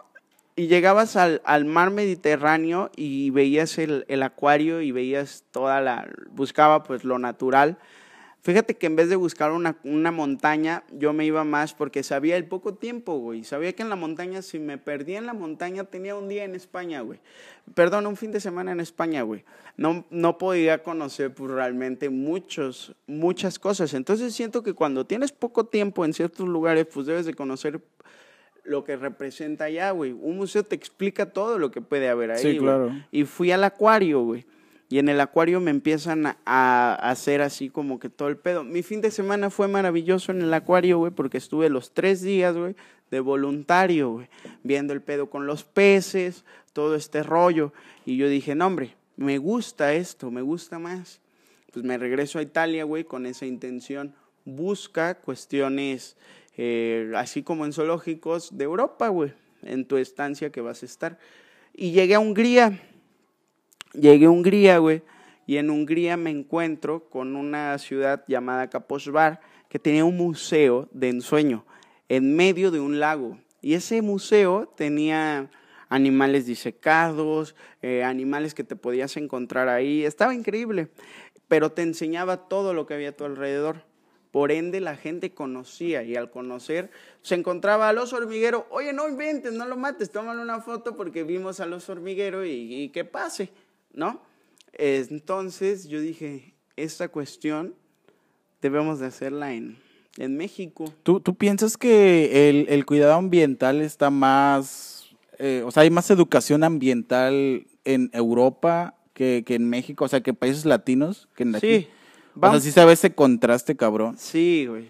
S2: Y llegabas al, al mar Mediterráneo y veías el, el acuario y veías toda la, buscaba pues lo natural. Fíjate que en vez de buscar una, una montaña, yo me iba más porque sabía el poco tiempo, güey. Sabía que en la montaña, si me perdía en la montaña, tenía un día en España, güey. Perdón, un fin de semana en España, güey. No, no podía conocer pues, realmente muchos, muchas cosas. Entonces siento que cuando tienes poco tiempo en ciertos lugares, pues debes de conocer lo que representa allá, güey. Un museo te explica todo lo que puede haber ahí,
S1: Sí, claro.
S2: Y fui al acuario, güey. Y en el acuario me empiezan a, a hacer así como que todo el pedo. Mi fin de semana fue maravilloso en el acuario, güey, porque estuve los tres días, güey, de voluntario, güey, viendo el pedo con los peces, todo este rollo. Y yo dije, no, hombre, me gusta esto, me gusta más. Pues me regreso a Italia, güey, con esa intención. Busca cuestiones, eh, así como en zoológicos de Europa, güey, en tu estancia que vas a estar. Y llegué a Hungría. Llegué a Hungría, güey, y en Hungría me encuentro con una ciudad llamada Kaposvar que tenía un museo de ensueño en medio de un lago. Y ese museo tenía animales disecados, eh, animales que te podías encontrar ahí. Estaba increíble, pero te enseñaba todo lo que había a tu alrededor. Por ende, la gente conocía y al conocer se encontraba al oso hormiguero. Oye, no inventes, no lo mates, tómale una foto porque vimos al oso hormiguero y, y que pase, ¿no? Entonces yo dije, esta cuestión debemos de hacerla en, en México.
S1: ¿Tú, tú piensas que el, el cuidado ambiental está más, eh, o sea, hay más educación ambiental en Europa que, que en México, o sea, que en países latinos que en aquí?
S2: Sí,
S1: O sea,
S2: vamos.
S1: sí sabe ese contraste, cabrón.
S2: Sí, güey.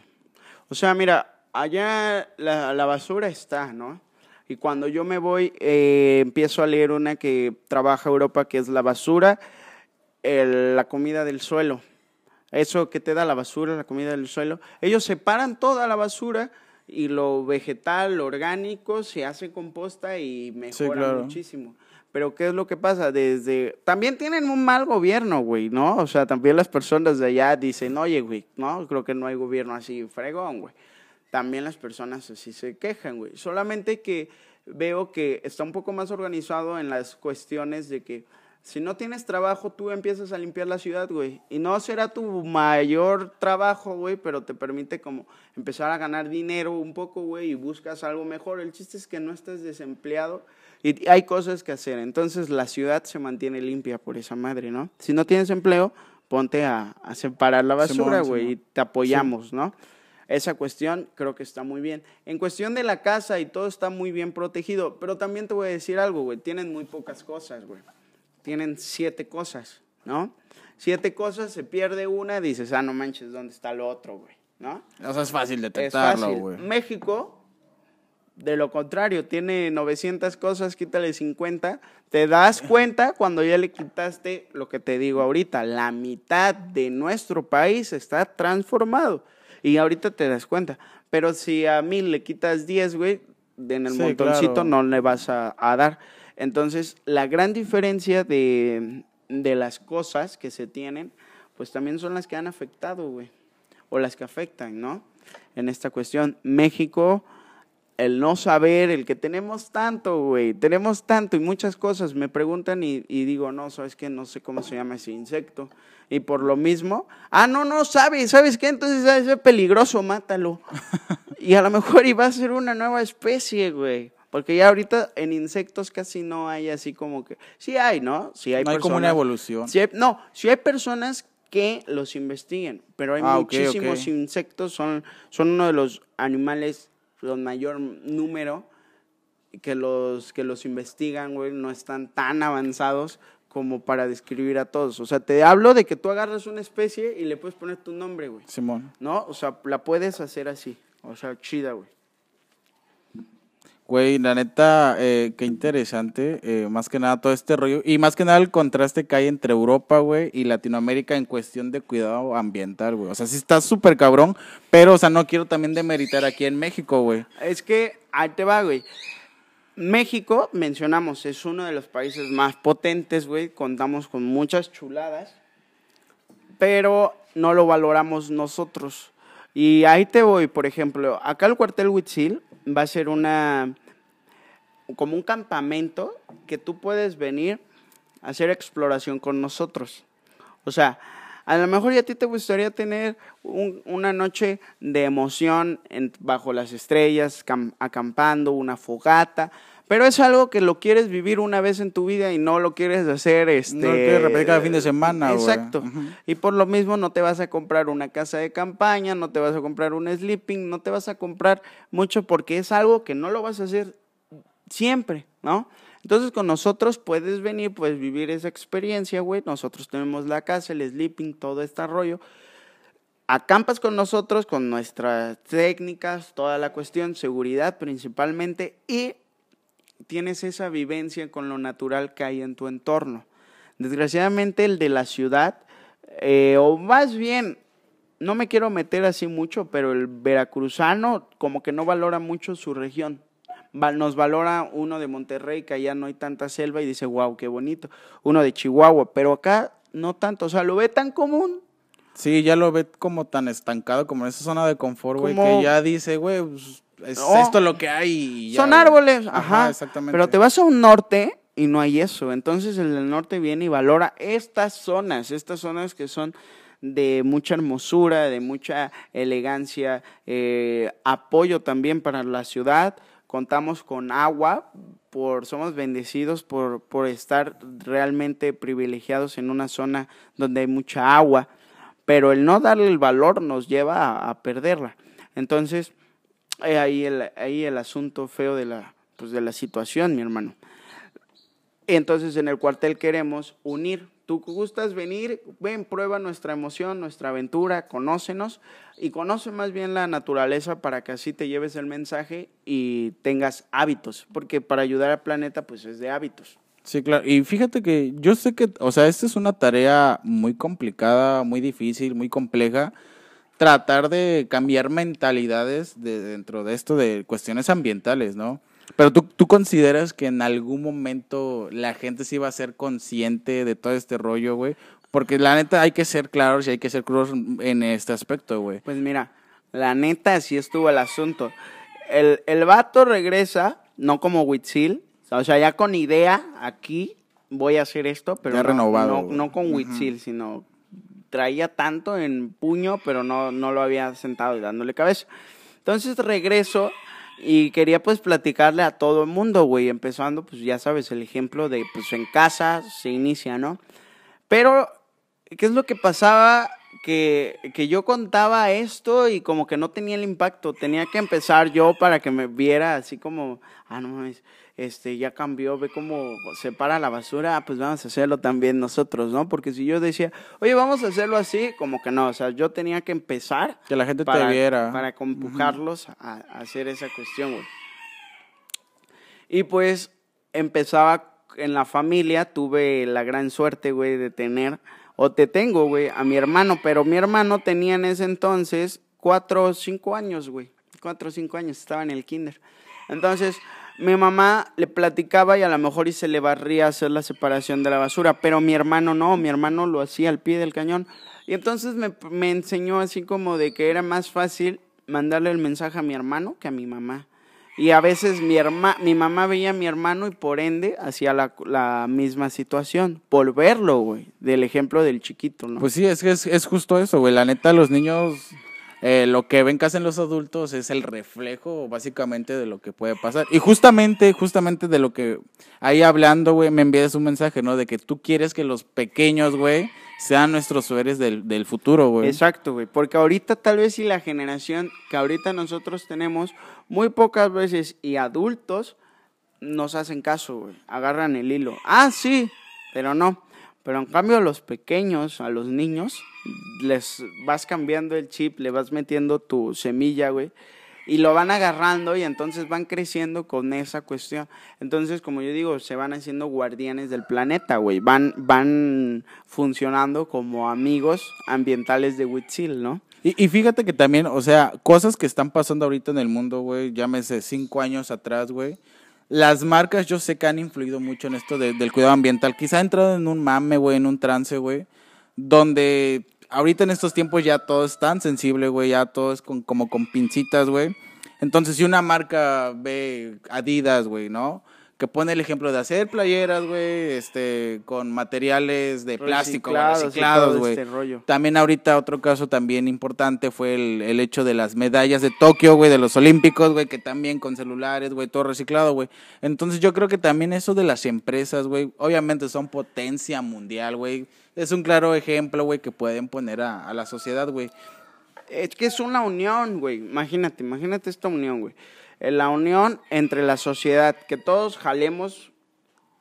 S2: O sea, mira, allá la, la basura está, ¿no? Y cuando yo me voy, eh, empiezo a leer una que trabaja Europa, que es la basura, el- la comida del suelo. Eso que te da la basura, la comida del suelo. Ellos separan toda la basura y lo vegetal, lo orgánico, se hace composta y mejora
S1: claro.
S2: muchísimo. Pero ¿qué es lo que pasa? Desde también tienen un mal gobierno, güey, ¿no? O sea, también las personas de allá dicen, "Oye, güey, no, creo que no hay gobierno así fregón, güey." También las personas así se quejan, güey. Solamente que veo que está un poco más organizado en las cuestiones de que si no tienes trabajo, tú empiezas a limpiar la ciudad, güey. Y no será tu mayor trabajo, güey, pero te permite como empezar a ganar dinero un poco, güey, y buscas algo mejor. El chiste es que no estés desempleado y hay cosas que hacer. Entonces la ciudad se mantiene limpia por esa madre, ¿no? Si no tienes empleo, ponte a, separar la basura, güey, y te apoyamos, ¿no? Esa cuestión creo que está muy bien. En cuestión de la casa y todo está muy bien protegido, pero también te voy a decir algo, güey, tienen muy pocas cosas, güey. Tienen siete cosas, ¿no? Siete cosas, se pierde una, dices, ah, no manches, ¿dónde está lo otro, güey? ¿No?
S1: Eso es fácil detectarlo, güey.
S2: México de lo contrario, tiene 900 cosas, quítale 50. Te das cuenta cuando ya le quitaste lo que te digo ahorita, la mitad de nuestro país está transformado. Y ahorita te das cuenta. Pero si a mil le quitas 10, güey, en el montoncito no le vas a, dar. Entonces, la gran diferencia de, de las cosas que se tienen, pues también son las que han afectado, güey. O las que afectan, ¿no? En esta cuestión. México el no saber, el que tenemos tanto, güey, tenemos tanto y muchas cosas. Me preguntan y, digo, no, sabes que no sé cómo se llama ese insecto. Y por lo mismo, ah, no, no sabes, ¿sabes qué? Entonces es peligroso, mátalo. y a lo mejor iba a ser una nueva especie, güey. Porque ya ahorita en insectos casi no hay así como que. Sí hay, ¿no? Sí hay
S1: no hay como una evolución.
S2: no, sí hay personas que los investiguen, pero hay ah, muchísimos insectos, son, son uno de los animales con mayor número que los que los investigan, güey, no están tan avanzados como para describir a todos. O sea, te hablo de que tú agarras una especie y le puedes poner tu nombre, güey.
S1: Simón.
S2: ¿No? O sea, la puedes hacer así. O sea, chida, güey.
S1: Güey, la neta, eh, qué interesante, eh, más que nada todo este rollo, y más que nada el contraste que hay entre Europa, güey, y Latinoamérica en cuestión de cuidado ambiental, güey. O sea, sí está súper cabrón, pero, o sea, no quiero también demeritar aquí en México, güey.
S2: Es que, ahí te va, güey. México, mencionamos, es uno de los países más potentes, güey, contamos con muchas chuladas, pero no lo valoramos nosotros. Y ahí te voy, por ejemplo, acá el cuartel Huitzil va a ser una como un campamento que tú puedes venir a hacer exploración con nosotros. O sea, a lo mejor ya a ti te gustaría tener una noche de emoción bajo las estrellas, acampando, una fogata, pero es algo que lo quieres vivir una vez en tu vida y no lo quieres hacer este no
S1: lo quieres repetir cada fin de semana
S2: exacto. Y por lo mismo no te vas a comprar una casa de campaña no te vas a comprar un sleeping no te vas a comprar mucho porque es algo que no lo vas a hacer siempre no entonces con nosotros puedes venir puedes vivir esa experiencia güey. Nosotros tenemos la casa el sleeping todo este rollo. Acampas con nosotros con nuestras técnicas toda la cuestión seguridad principalmente y tienes esa vivencia con lo natural que hay en tu entorno. Desgraciadamente el de la ciudad, eh, o más bien, no me quiero meter así mucho, pero el veracruzano como que no valora mucho su región. Nos valora uno de Monterrey, que allá no hay tanta selva, y dice, wow, qué bonito. Uno de Chihuahua, pero acá no tanto, o sea, lo ve tan común.
S1: Sí, ya lo ve como tan estancado, como en esa zona de confort, güey, que ya dice, güey, pues, es esto lo que hay.
S2: Son árboles, ajá, exactamente. Pero te vas a un norte y no hay eso. Entonces el del norte viene y valora estas zonas, estas zonas que son de mucha hermosura, de mucha elegancia, eh, apoyo también para la ciudad. Contamos con agua, por, somos bendecidos por, por estar realmente privilegiados en una zona donde hay mucha agua, pero el no darle el valor nos lleva a, a perderla. Entonces, ahí el, ahí el asunto feo de la, pues de la situación, mi hermano. Entonces en el cuartel queremos unir. Tú gustas venir, ven, prueba nuestra emoción, nuestra aventura, conócenos y conoce más bien la naturaleza para que así te lleves el mensaje y tengas hábitos, porque para ayudar al planeta pues es de hábitos.
S1: Sí, claro. Y fíjate que yo sé que, o sea, esta es una tarea muy complicada, muy difícil, muy compleja, tratar de cambiar mentalidades de, dentro de esto de cuestiones ambientales, ¿no? Pero tú, tú consideras que en algún momento la gente sí va a ser consciente de todo este rollo, güey. Porque la neta hay que ser claros y hay que ser crudos en este aspecto, güey.
S2: Pues mira, la neta así estuvo el asunto. El, el vato regresa, no como Huitzil, o sea, ya con idea, aquí voy a hacer esto, pero
S1: Ya
S2: no,
S1: renovado,
S2: no con Huitzil, sino traía tanto en puño, pero no, no lo había sentado y dándole cabeza. Entonces regreso y quería pues platicarle a todo el mundo, güey, empezando pues ya sabes, el ejemplo de pues en casa se inicia, ¿no? Pero, ¿qué es lo que pasaba? Que, que yo contaba esto y como que no tenía el impacto. Tenía que empezar yo para que me viera así como, ah, no mames, este, ya cambió, ve cómo separa la basura, ah, pues vamos a hacerlo también nosotros, ¿no? Porque si yo decía, oye, vamos a hacerlo así, como que no, o sea, yo tenía que empezar
S1: Que la gente
S2: para,
S1: te viera.
S2: para empujarlos a, a hacer esa cuestión, güey. Y pues empezaba en la familia, tuve la gran suerte, güey, de tener, o te tengo, güey, a mi hermano, pero mi hermano tenía en ese entonces cuatro o cinco años, güey, cuatro o cinco años, estaba en el kinder. Entonces, mi mamá le platicaba y a lo mejor y se le barría hacer la separación de la basura, pero mi hermano no, mi hermano lo hacía al pie del cañón. Y entonces me, me enseñó así como de que era más fácil mandarle el mensaje a mi hermano que a mi mamá. Y a veces mi, herma, mi mamá veía a mi hermano y por ende hacía la, la misma situación. Por verlo, güey, del ejemplo del chiquito, ¿no?
S1: Pues sí, es que es, es justo eso, güey. La neta, los niños, eh, lo que ven que hacen los adultos es el reflejo, básicamente, de lo que puede pasar. Y justamente, justamente de lo que ahí hablando, güey, me envías un mensaje, ¿no? De que tú quieres que los pequeños, güey, sean nuestros sueres del, del futuro, güey.
S2: Exacto, güey. Porque ahorita tal vez si la generación que ahorita nosotros tenemos, muy pocas veces y adultos nos hacen caso, güey. Agarran el hilo. Ah, sí, pero no. Pero en cambio a los pequeños, a los niños, les vas cambiando el chip, le vas metiendo tu semilla, güey. Y lo van agarrando y entonces van creciendo con esa cuestión. Entonces, como yo digo, se van haciendo guardianes del planeta, güey. Van, van funcionando como amigos ambientales de Huitzil, ¿no?
S1: Y, y fíjate que también, o sea, cosas que están pasando ahorita en el mundo, güey, llámese cinco años atrás, güey. Las marcas yo sé que han influido mucho en esto de- del cuidado ambiental. Quizá ha entrado en un mame, güey, en un trance, güey, donde ahorita en estos tiempos ya todo es tan sensible, güey, ya todo es con, como con pincitas, güey. Entonces, si una marca ve Adidas, güey, ¿no? Que pone el ejemplo de hacer playeras, güey, este, con materiales de plástico,
S2: Reciclados
S1: güey.
S2: este.
S1: También ahorita otro caso también importante fue el, el hecho de las medallas de Tokio, güey, de los Olímpicos, güey, que también con celulares, güey, todo reciclado, güey. Entonces yo creo que también eso de las empresas, güey, obviamente son potencia mundial, güey. Es un claro ejemplo, güey, que pueden poner a, a la sociedad, güey.
S2: Es que es una unión, güey. Imagínate, imagínate esta unión, güey. Eh, La unión entre la sociedad, que todos jalemos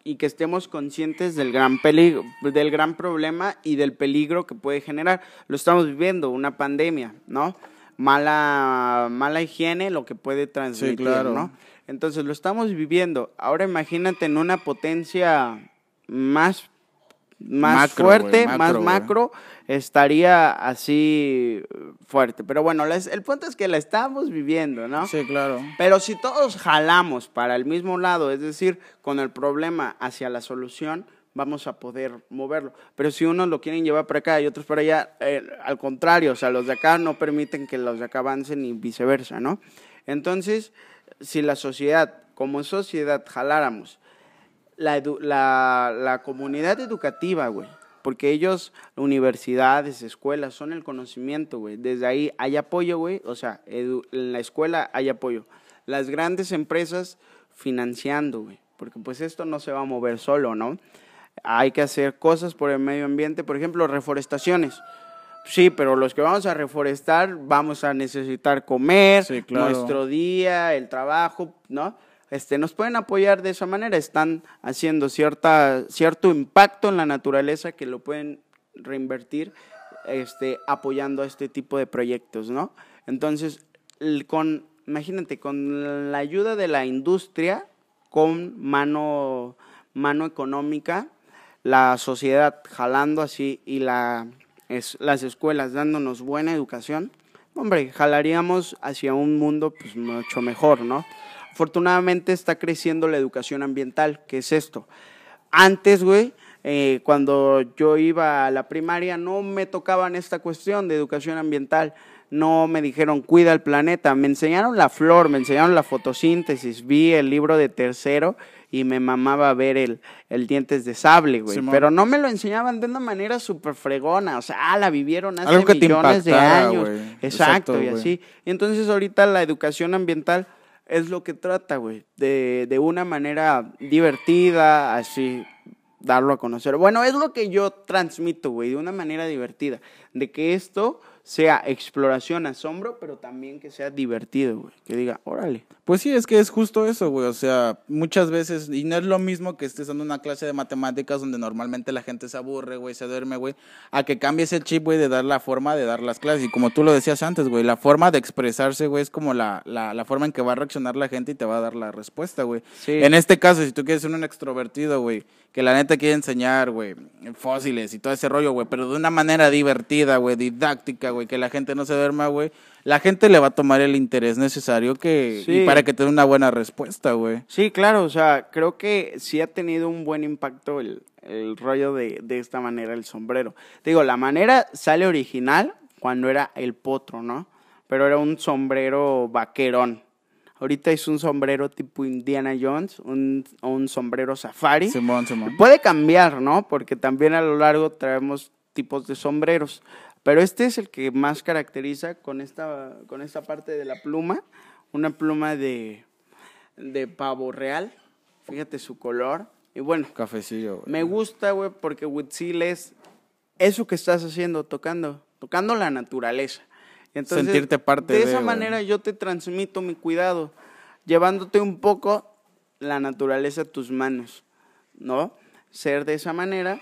S2: y que estemos conscientes del gran peligro, del gran problema y del peligro que puede generar. Lo estamos viviendo, una pandemia, ¿no? Mala, mala higiene, lo que puede transmitir,
S1: claro.
S2: ¿no? Entonces lo estamos viviendo. Ahora imagínate en una potencia más, más
S1: Macro,
S2: fuerte, más
S1: macro,
S2: estaría así fuerte. Pero bueno, el punto es que la estamos viviendo, ¿no?
S1: Sí, claro.
S2: Pero si todos jalamos para el mismo lado, es decir, con el problema hacia la solución, vamos a poder moverlo. Pero si unos lo quieren llevar para acá y otros para allá, eh, al contrario, o sea, los de acá no permiten que los de acá avancen y viceversa, ¿no? Entonces, si la sociedad, como sociedad, jaláramos la, edu- la, la comunidad educativa, güey. Porque ellos, universidades, escuelas, son el conocimiento, güey. Desde ahí hay apoyo, güey. O sea, edu- en la escuela hay apoyo. Las grandes empresas financiando, güey. Porque pues esto no se va a mover solo, ¿no? Hay que hacer cosas por el medio ambiente. Por ejemplo, reforestaciones. Sí, pero los que vamos a reforestar vamos a necesitar comer,
S1: Sí, claro.
S2: nuestro día, el trabajo, ¿no? Este, nos pueden apoyar de esa manera, están haciendo cierta, cierto impacto en la naturaleza que lo pueden reinvertir este, apoyando a este tipo de proyectos, ¿no? Entonces, con, imagínate, con la ayuda de la industria, con mano, mano económica, la sociedad jalando así y las escuelas dándonos buena educación, hombre, jalaríamos hacia un mundo pues mucho mejor, ¿no? Afortunadamente está creciendo la educación ambiental, que es esto. Antes, güey, eh, cuando yo iba a la primaria, no me tocaban esta cuestión de educación ambiental. No me dijeron, cuida el planeta. Me enseñaron la flor, me enseñaron la fotosíntesis. Vi el libro de tercero y me mamaba ver el, el dientes de sable, güey.
S1: Simón.
S2: Pero no me lo enseñaban de una manera súper fregona. O sea, ah, la vivieron hace
S1: Algo que te
S2: millones de
S1: impactara,
S2: años.
S1: güey.
S2: Exacto,
S1: Exacto,
S2: y
S1: güey.
S2: así. Y entonces ahorita la educación ambiental es lo que trata, güey, de, de una manera divertida, así, darlo a conocer. Bueno, es lo que yo transmito, güey, de una manera divertida, de que esto sea exploración, asombro, pero también que sea divertido, güey, que diga, órale.
S1: Pues sí, es que es justo eso, güey. O sea, muchas veces, y no es lo mismo que estés dando una clase de matemáticas donde normalmente la gente se aburre, güey, se duerme, güey, a que cambies el chip, güey, de dar la forma de dar las clases. Y como tú lo decías antes, güey, la forma de expresarse, güey, es como la, la, la forma en que va a reaccionar la gente y te va a dar la respuesta, güey.
S2: Sí.
S1: En este caso, si tú quieres ser un extrovertido, güey, que la neta quiere enseñar, güey, fósiles y todo ese rollo, güey, pero de una manera divertida, güey, didáctica, güey, que la gente no se duerma, güey, la gente le va a tomar el interés necesario que
S2: Sí.
S1: y para que te dé una buena respuesta, güey.
S2: Sí, claro, o sea, creo que sí ha tenido un buen impacto el, el rollo de, de esta manera el sombrero. Te digo, la manera sale original cuando era el potro, ¿no? Pero era un sombrero vaquerón. Ahorita es un sombrero tipo Indiana Jones, un, un sombrero safari.
S1: Simón, Simón.
S2: Puede cambiar, ¿no? Porque también a lo largo traemos tipos de sombreros. Pero este es el que más caracteriza con esta, con esta parte de la pluma. Una pluma de, de pavo real. Fíjate su color. Y bueno,
S1: Cafecillo,
S2: me gusta, güey, porque Huitzil es eso que estás haciendo, tocando, tocando la naturaleza. Entonces,
S1: Sentirte parte
S2: de
S1: de,
S2: esa manera yo te transmito mi cuidado, llevándote un poco la naturaleza a tus manos, ¿no? Ser de esa manera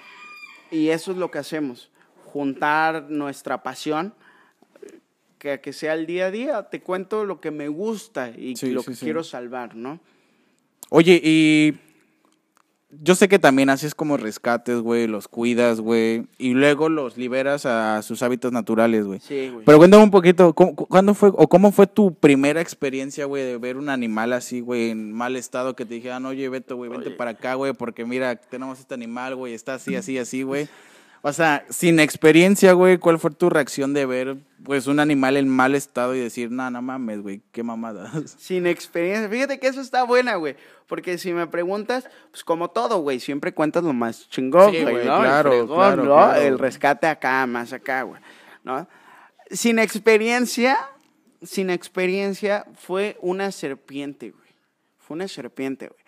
S2: y eso es lo que hacemos, juntar nuestra pasión que, que sea el día a día. Te cuento lo que me gusta y
S1: Sí,
S2: lo
S1: sí,
S2: que
S1: sí.
S2: quiero salvar, ¿no?
S1: Oye, y yo sé que también haces como rescates, güey, los cuidas, güey, y luego los liberas a sus hábitats naturales, güey.
S2: Sí, güey.
S1: Pero cuéntame un poquito, ¿cómo, cu- ¿cuándo fue o cómo fue tu primera experiencia, güey, de ver un animal así, güey, en mal estado que te dijeran, oye, Beto, güey, vente
S2: Oye.
S1: para acá, güey, porque mira, tenemos este animal, güey, está así, así, así, güey. O sea, sin experiencia, güey, ¿cuál fue tu reacción de ver, pues, un animal en mal estado y decir, no, no mames, güey, qué mamada?
S2: Sin experiencia. Fíjate que eso está buena, güey. Porque si me preguntas, pues como todo, güey, siempre cuentas lo más chingón,
S1: Sí,
S2: güey,
S1: güey,
S2: ¿no?
S1: claro,
S2: El fregón,
S1: claro,
S2: ¿no?
S1: claro.
S2: El rescate acá, más acá, güey, ¿no? Sin experiencia, sin experiencia, fue una serpiente, güey. Fue una serpiente, güey.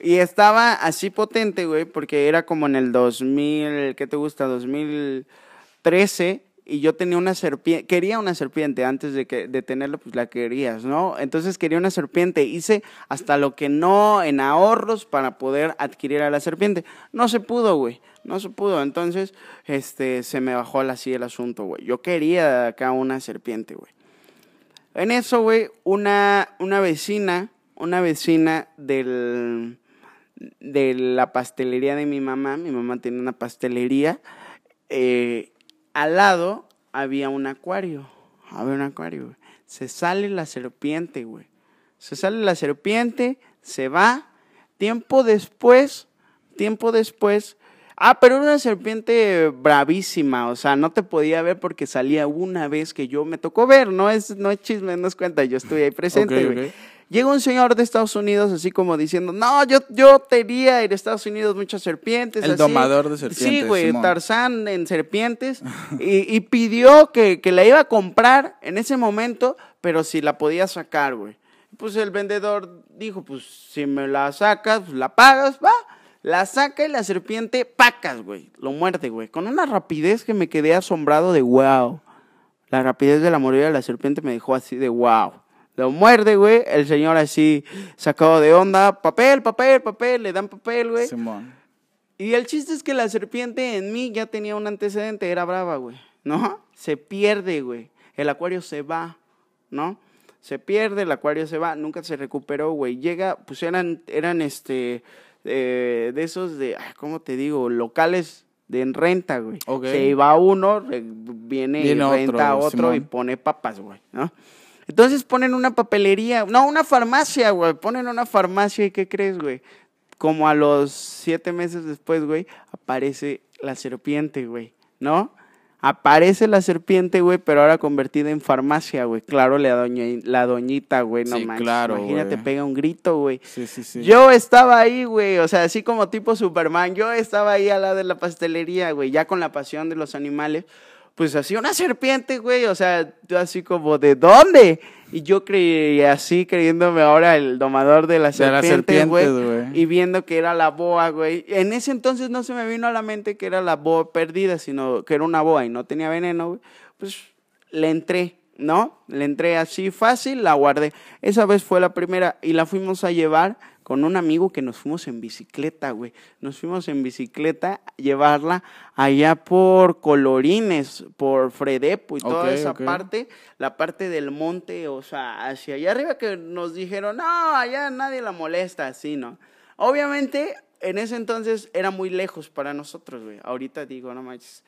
S2: Y estaba así potente, güey, porque era como en el 2000, ¿qué te gusta? 2013. Y yo tenía una serpiente, quería una serpiente antes de, que, de tenerla, pues la querías, ¿no? Entonces quería una serpiente. Hice hasta lo que no en ahorros para poder adquirir a la serpiente. No se pudo, güey. No se pudo. Entonces, este, se me bajó así el asunto, güey. Yo quería acá una serpiente, güey. En eso, güey, una, una vecina, una vecina del, de la pastelería de mi mamá, mi mamá tiene una pastelería, eh, al lado había un acuario, había un acuario, güey. Se sale la serpiente, güey. Se sale la serpiente, se va. Tiempo después, tiempo después. Ah, pero era una serpiente bravísima, o sea, no te podía ver porque salía una vez que yo me tocó ver, no es, no es chisme, no es cuenta, yo estuve ahí presente, güey. Llega un señor de Estados Unidos así como diciendo, no, yo, yo tenía en Estados Unidos muchas serpientes.
S1: El
S2: así".
S1: domador de
S2: Sí,
S1: serpientes,
S2: güey,
S1: Simón.
S2: Tarzán en serpientes. y, y pidió que, que la iba a comprar en ese momento, pero si la podía sacar, güey. Pues el vendedor dijo, pues si me la sacas, pues la pagas, va. La saca y la serpiente, pacas, güey. Lo muerde, güey. Con una rapidez que me quedé asombrado de wow. La rapidez de la mordida de la serpiente me dejó así de wow. Lo muerde, güey. El señor así sacado de onda. Papel, papel, papel. Le dan papel, güey.
S1: Simón.
S2: Y el chiste es que la serpiente en mí ya tenía un antecedente. Era brava, güey. ¿No? Se pierde, güey. El acuario se va, ¿no? Se pierde, el acuario se va. Nunca se recuperó, güey. Llega, pues eran, eran este, eh, de esos de, ay, ¿cómo te digo? Locales de en renta, güey.
S1: Ok.
S2: Se iba uno, re- viene,
S1: Viene
S2: y renta
S1: otro,
S2: otro y pone papas, güey, ¿no? Entonces ponen una papelería, no, una farmacia, güey. Ponen una farmacia y ¿qué crees, güey? Como a los siete meses después, güey, aparece la serpiente, güey, ¿no? Aparece la serpiente, güey, pero ahora convertida en farmacia, güey. Claro, la, doña, la doñita, güey, no
S1: Sí,
S2: manches.
S1: claro,
S2: Imagínate, pega un grito, güey.
S1: Sí, sí, sí.
S2: Yo estaba ahí, güey, o sea, así como tipo Superman, yo estaba ahí al lado de la pastelería, güey, ya con la pasión de los animales, pues así una serpiente, güey, o sea, yo así como, ¿de dónde? Y yo creí así, creyéndome ahora el domador de la serpiente, güey. y viendo que era la boa, güey. En ese entonces no se me vino a la mente que era la boa perdida, sino que era una boa y no tenía veneno, güey. Pues le entré, ¿no? Le entré así fácil, la guardé. Esa vez fue la primera y la fuimos a llevar con un amigo que nos fuimos en bicicleta, güey. Nos fuimos en bicicleta a llevarla allá por Colorines, por Fredepo y toda esa parte, la parte del monte, o sea, hacia allá arriba que nos dijeron, no, allá nadie la molesta, así, ¿no? Obviamente, en ese entonces era muy lejos para nosotros, güey. Ahorita digo, no manches,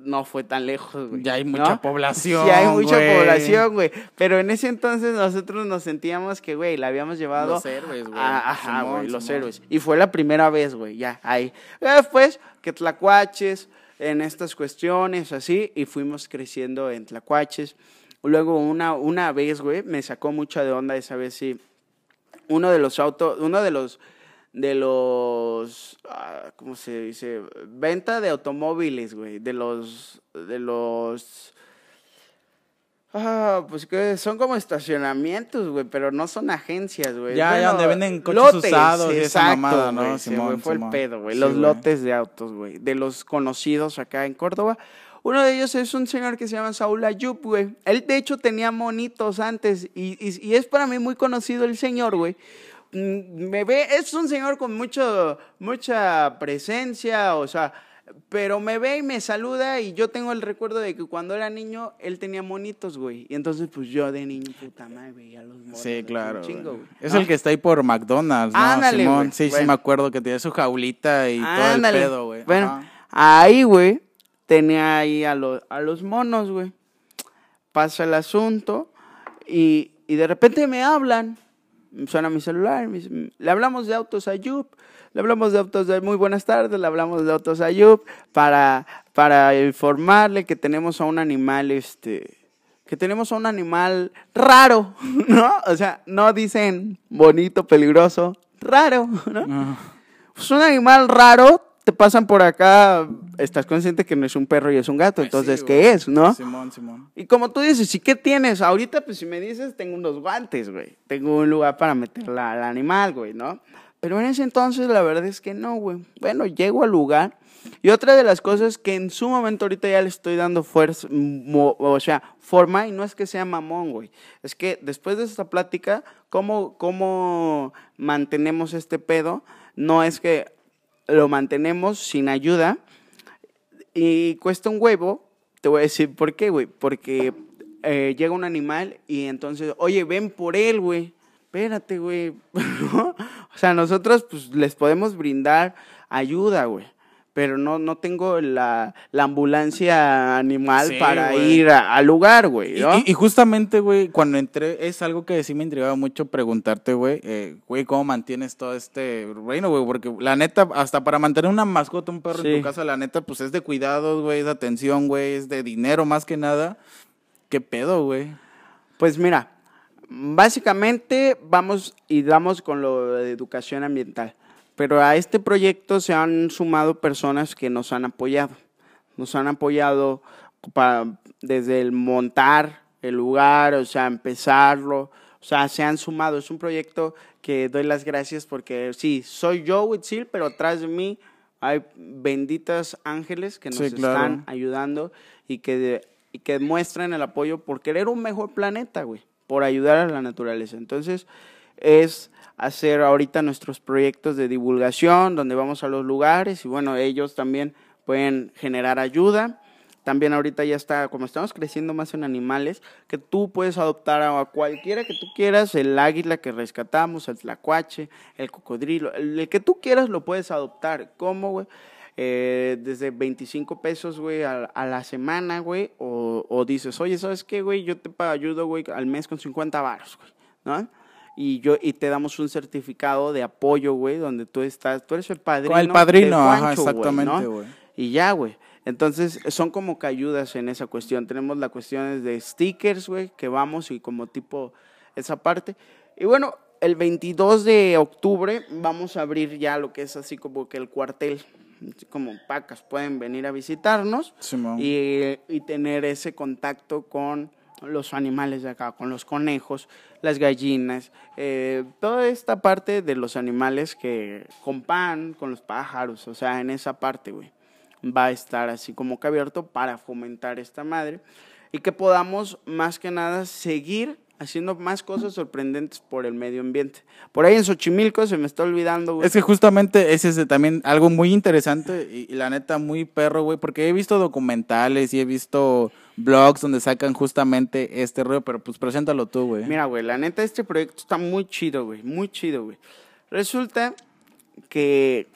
S2: no fue tan lejos, güey.
S1: Ya hay mucha
S2: ¿no?
S1: población,
S2: Sí, hay mucha
S1: güey.
S2: población, güey. Pero en ese entonces nosotros nos sentíamos que, güey, la habíamos llevado.
S1: Los héroes, güey.
S2: a- ajá,
S1: Simón,
S2: güey, los
S1: Simón.
S2: héroes. Y fue la primera vez, güey, ya, ahí. Después, que tlacuaches, en estas cuestiones, así, y fuimos creciendo en tlacuaches. Luego, una, una vez, güey, me sacó mucho de onda esa vez, sí. Uno de los autos, uno de los, de los, ah, ¿cómo se dice? Venta de automóviles, güey, de los, de los... Ah, pues que son como estacionamientos, güey, pero no son agencias, güey.
S1: Ya, ya, donde venden coches
S2: lotes,
S1: usados y esa
S2: exacto,
S1: mamada, ¿no? Simón,
S2: fue
S1: Simón.
S2: el pedo, güey. Los lotes de autos, güey, de los conocidos acá en Córdoba. Uno de ellos es un señor que se llama Saúl Ayub, güey. Él, de hecho, tenía monitos antes y, y- y es para mí muy conocido el señor, güey. Mm, Me ve, es un señor con mucho, mucha presencia, o sea, pero me ve y me saluda y yo tengo el recuerdo de que cuando era niño él tenía monitos, güey. Y entonces, pues yo de niño, puta madre, veía los monos.
S1: Sí, claro.
S2: chingo,
S1: güey.
S2: güey,
S1: Es
S2: ¿no?
S1: el que está ahí por McDonald's, ¿no?
S2: Ándale,
S1: Simón.
S2: güey.
S1: Sí, sí, me acuerdo que tenía su jaulita y todo el pedo, güey.
S2: Bueno,
S1: Ajá.
S2: ahí, güey, tenía ahí a, los a los monos, güey. Pasa el asunto y, y de repente me hablan. Suena mi celular. le hablamos de autos a Yup. Le hablamos de autos de muy buenas tardes. Le hablamos de autos a Yup para, para informarle que tenemos a un animal, este. Que tenemos a un animal raro, ¿no? O sea, no dicen bonito, peligroso, raro, ¿no?
S1: Ah,
S2: Es un animal raro, te pasan por acá, estás consciente que no es un perro y es un gato,
S1: pues
S2: entonces,
S1: sí,
S2: ¿qué es, no?
S1: Simón, Simón.
S2: Y como tú dices, ¿y qué tienes? Ahorita, pues si me dices, tengo unos guantes, güey. Tengo un lugar para meter la- al animal, güey, ¿no? Pero en ese entonces la verdad es que no, güey. Bueno, llego al lugar. Y otra de las cosas que en su momento ahorita ya le estoy dando fuerza, o sea, forma, y no es que sea mamón, güey. Es que después de esta plática, ¿cómo, cómo mantenemos este pedo? No es que lo mantenemos sin ayuda, y cuesta un huevo, te voy a decir por qué, güey. Porque eh, llega un animal y entonces, oye, ven por él, güey. Espérate, güey. o sea, nosotros pues les podemos brindar ayuda, güey. Pero no, no tengo la, la ambulancia animal
S1: Sí,
S2: para ir al lugar, güey.
S1: Y,
S2: ¿no?
S1: y- y justamente, güey, cuando entré, es algo que sí me intrigaba mucho preguntarte, güey, eh, güey, ¿cómo mantienes todo este reino, güey? Porque la neta, hasta para mantener una mascota, un perro en tu casa, la neta, pues es de cuidados, güey, es de atención, güey, es de dinero más que nada. ¿Qué pedo, güey?
S2: Pues mira, básicamente vamos y damos con lo de educación ambiental, pero a este proyecto se han sumado personas que nos han apoyado. Nos han apoyado desde el montar el lugar, o sea, empezarlo, o sea, se han sumado. Es un proyecto que doy las gracias porque sí, soy yo, Huitzil, pero atrás de mí hay benditas ángeles que nos
S1: Sí, claro.
S2: están ayudando y que, de- y que muestran el apoyo por querer un mejor planeta, güey, por ayudar a la naturaleza. Entonces, es hacer ahorita nuestros proyectos de divulgación, donde vamos a los lugares y bueno, ellos también pueden generar ayuda. También ahorita ya está, como estamos creciendo más en animales, que tú puedes adoptar a cualquiera que tú quieras, el águila que rescatamos, el tlacuache, el cocodrilo, el, que tú quieras lo puedes adoptar. ¿Cómo, güey? eh, desde 25 pesos, güey, a, a la semana, güey, o, o dices, oye, ¿sabes qué, güey? Yo te ayudo, güey, al mes con 50 varos, güey, ¿no? Y, yo, y te damos un certificado de apoyo, güey, donde tú estás, tú eres el padrino.
S1: El padrino,
S2: de
S1: ajá,
S2: güey,
S1: exactamente,
S2: ¿no?
S1: güey.
S2: Y ya, güey. Entonces, son como que ayudas en esa cuestión. Tenemos la cuestión de stickers, güey, que vamos y como tipo esa parte. Y bueno, el 22 de octubre vamos a abrir ya lo que es así como que el cuartel. Como pacas pueden venir a visitarnos y, y tener ese contacto con los animales de acá, con los conejos, las gallinas, eh, toda esta parte de los animales que con pan, con los pájaros, o sea, en esa parte, güey, va a estar así como que abierto para fomentar esta madre y que podamos más que nada seguir haciendo más cosas sorprendentes por el medio ambiente. Por ahí en Xochimilco se me está olvidando, güey.
S1: Es que justamente ese es también algo muy interesante y, y la neta muy perro, güey, porque he visto documentales y he visto blogs donde sacan justamente este rollo, pero pues preséntalo tú, güey.
S2: Mira, güey, la neta este proyecto está muy chido, güey, muy chido, güey. Resulta que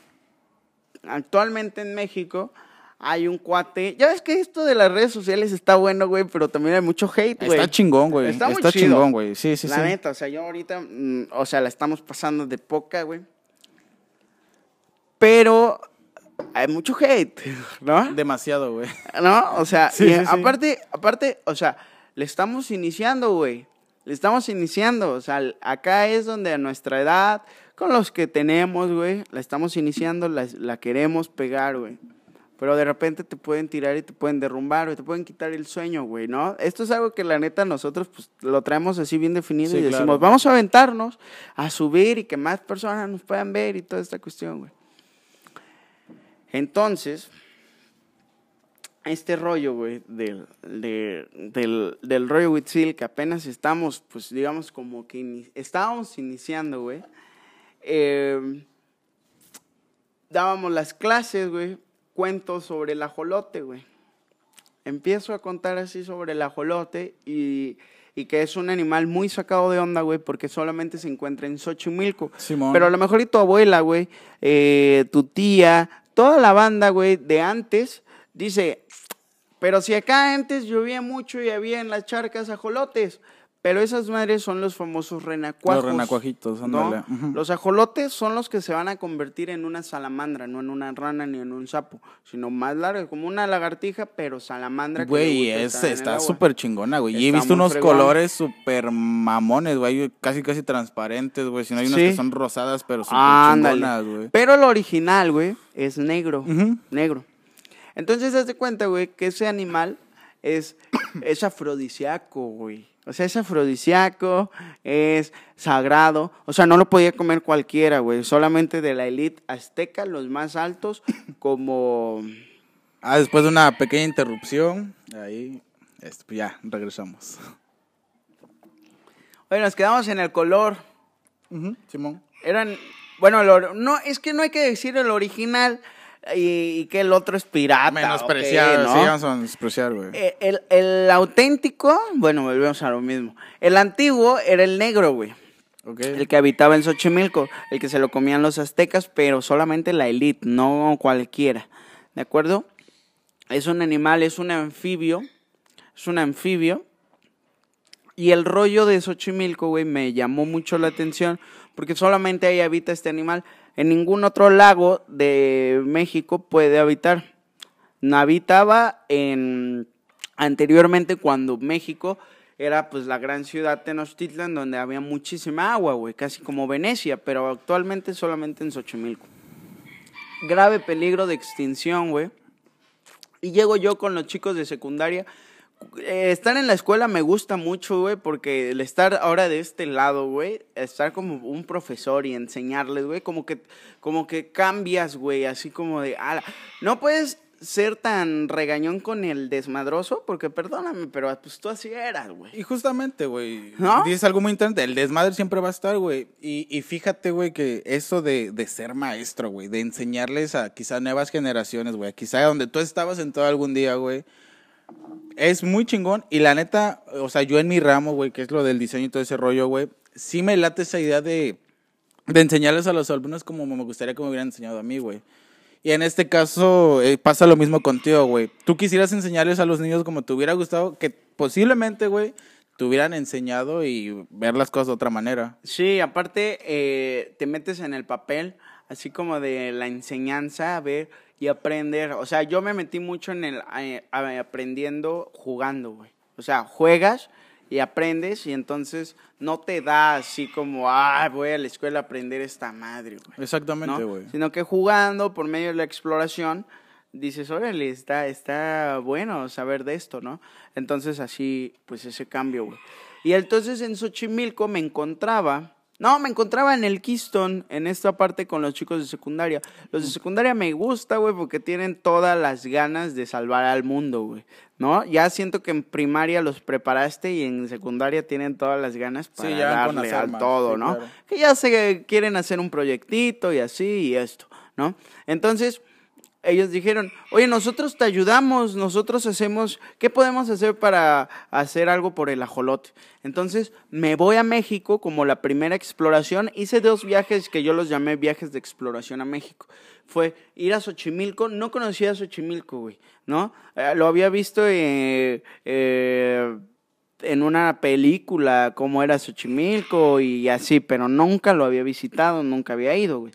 S2: actualmente en México hay un cuate. Ya ves que esto de las redes sociales está bueno, güey, pero también hay mucho hate, güey.
S1: Está chingón, güey.
S2: Está
S1: Está,
S2: muy chido.
S1: chingón, güey. Sí, sí,
S2: la
S1: sí.
S2: neta, o sea, yo ahorita, mm, o sea, la estamos pasando de poca, güey. Pero hay mucho hate, ¿no?
S1: Demasiado, güey.
S2: ¿No? O sea,
S1: Sí,
S2: y
S1: sí, sí.
S2: aparte, aparte, o sea, le estamos iniciando, güey. Le estamos iniciando. O sea, acá es donde a nuestra edad, con los que tenemos, güey, la estamos iniciando, la, la queremos pegar, güey. Pero de repente te pueden tirar y te pueden derrumbar, güey, te pueden quitar el sueño, güey, ¿no? Esto es algo que la neta nosotros pues, lo traemos así bien definido y decimos,
S1: claro.
S2: vamos a aventarnos a subir y que más personas nos puedan ver y toda esta cuestión, güey. Entonces, este rollo, güey, del, de- del, del rollo Huitzil, que apenas estamos, pues digamos, como que estábamos iniciando, güey. eh, dábamos las clases, güey, cuentos sobre el ajolote, güey. Empiezo a contar así sobre el ajolote y, y que es un animal muy sacado de onda, güey, porque solamente se encuentra en Xochimilco.
S1: Simón.
S2: Pero a lo mejor y tu abuela, güey, eh, tu tía, toda la banda, güey, de antes, dice, pero si acá antes llovía mucho y había en las charcas ajolotes, pero esas madres son los famosos renacuajos.
S1: Los renacuajitos,
S2: ¿no?
S1: ándale. Ujú.
S2: Los ajolotes son los que se van a convertir en una salamandra, no en una rana ni en un sapo, sino más larga, como una lagartija, pero salamandra.
S1: Güey, es, está súper chingona, güey. Y he visto unos
S2: fregón.
S1: colores súper mamones, güey. Casi, casi transparentes, güey. Si no hay unas
S2: Sí.
S1: que son rosadas, pero súper chingonas, güey.
S2: Pero el original, güey, es negro. Negro. Entonces, haz de cuenta, güey, que ese animal es, es afrodisíaco, güey. O sea, es afrodisíaco, es sagrado. O sea, no lo podía comer cualquiera, güey. Solamente de la élite azteca, los más altos, como...
S1: Ah, después de una pequeña interrupción, ahí, este, pues ya, regresamos.
S2: Oye, nos quedamos en el color.
S1: Simón.
S2: Eran... Bueno, el no, es que no hay que decir el original y, y que el otro es pirata.
S1: Menospreciar,
S2: ¿no?
S1: sí, vamos a menospreciar, güey.
S2: Eh, El, el auténtico, bueno, volvemos a lo mismo. El antiguo era el negro, güey.
S1: Ok.
S2: El que habitaba en Xochimilco, el que se lo comían los aztecas, pero solamente la élite, no cualquiera. ¿De acuerdo? Es un animal, es un anfibio. Es un anfibio. Y el rollo de Xochimilco, güey, me llamó mucho la atención porque solamente ahí habita este animal. En ningún otro lago de México puede habitar. No habitaba en anteriormente cuando México era pues la gran ciudad Tenochtitlan donde había muchísima agua, güey, casi como Venecia, pero actualmente solamente en Xochimilco. Grave peligro de extinción, güey. Y llego yo con los chicos de secundaria. Eh, estar en la escuela me gusta mucho, güey, porque el estar ahora de este lado, güey, estar como un profesor y enseñarles, güey, como que, como que cambias, güey, así como de, ala, no puedes ser tan regañón con el desmadroso, porque perdóname, pero pues tú así eras, güey.
S1: Y justamente, güey,
S2: ¿No?
S1: dices algo muy interesante, el desmadre siempre va a estar, güey. Y, y fíjate, güey, que eso de, de ser maestro, güey, de enseñarles a quizá nuevas generaciones, güey, quizá donde tú estabas sentado algún día, güey, es muy chingón. Y la neta, o sea, yo en mi ramo, güey, que es lo del diseño y todo ese rollo, güey, sí me late esa idea de, de enseñarles a los alumnos como me gustaría que me hubieran enseñado a mí, güey. Y en este caso eh, pasa lo mismo contigo, güey. Tú quisieras enseñarles a los niños como te hubiera gustado, que posiblemente, güey, te hubieran enseñado y ver las cosas de otra manera.
S2: Sí, aparte eh, te metes en el papel, así como de la enseñanza, a ver y aprender. O sea, yo me metí mucho en el eh, aprendiendo jugando, güey. O sea, juegas y aprendes y entonces no te da así como, ah, voy a la escuela a aprender esta madre, güey.
S1: Exactamente, güey.
S2: Sino que jugando por medio de la exploración, dices, órale, está, está bueno saber de esto, ¿no? Entonces así, pues ese cambio, güey. Y entonces en Xochimilco me encontraba no, me encontraba en el Keystone, en esta parte con los chicos de secundaria. Los de secundaria me gusta, güey, porque tienen todas las ganas de salvar al mundo, güey. ¿No? Ya siento que en primaria los preparaste y en secundaria tienen todas las ganas para darle al todo, ¿no? Que ya se quieren hacer un proyectito y así y esto, ¿no? Entonces, ellos dijeron, oye, nosotros te ayudamos, nosotros hacemos, ¿qué podemos hacer para hacer algo por el ajolote? Entonces me voy a México como la primera exploración, hice dos viajes que yo los llamé viajes de exploración a México. Fue ir a Xochimilco, no conocía a Xochimilco, güey, ¿no? Eh, lo había visto eh, eh, en una película, cómo era Xochimilco y así, pero nunca lo había visitado, nunca había ido, güey.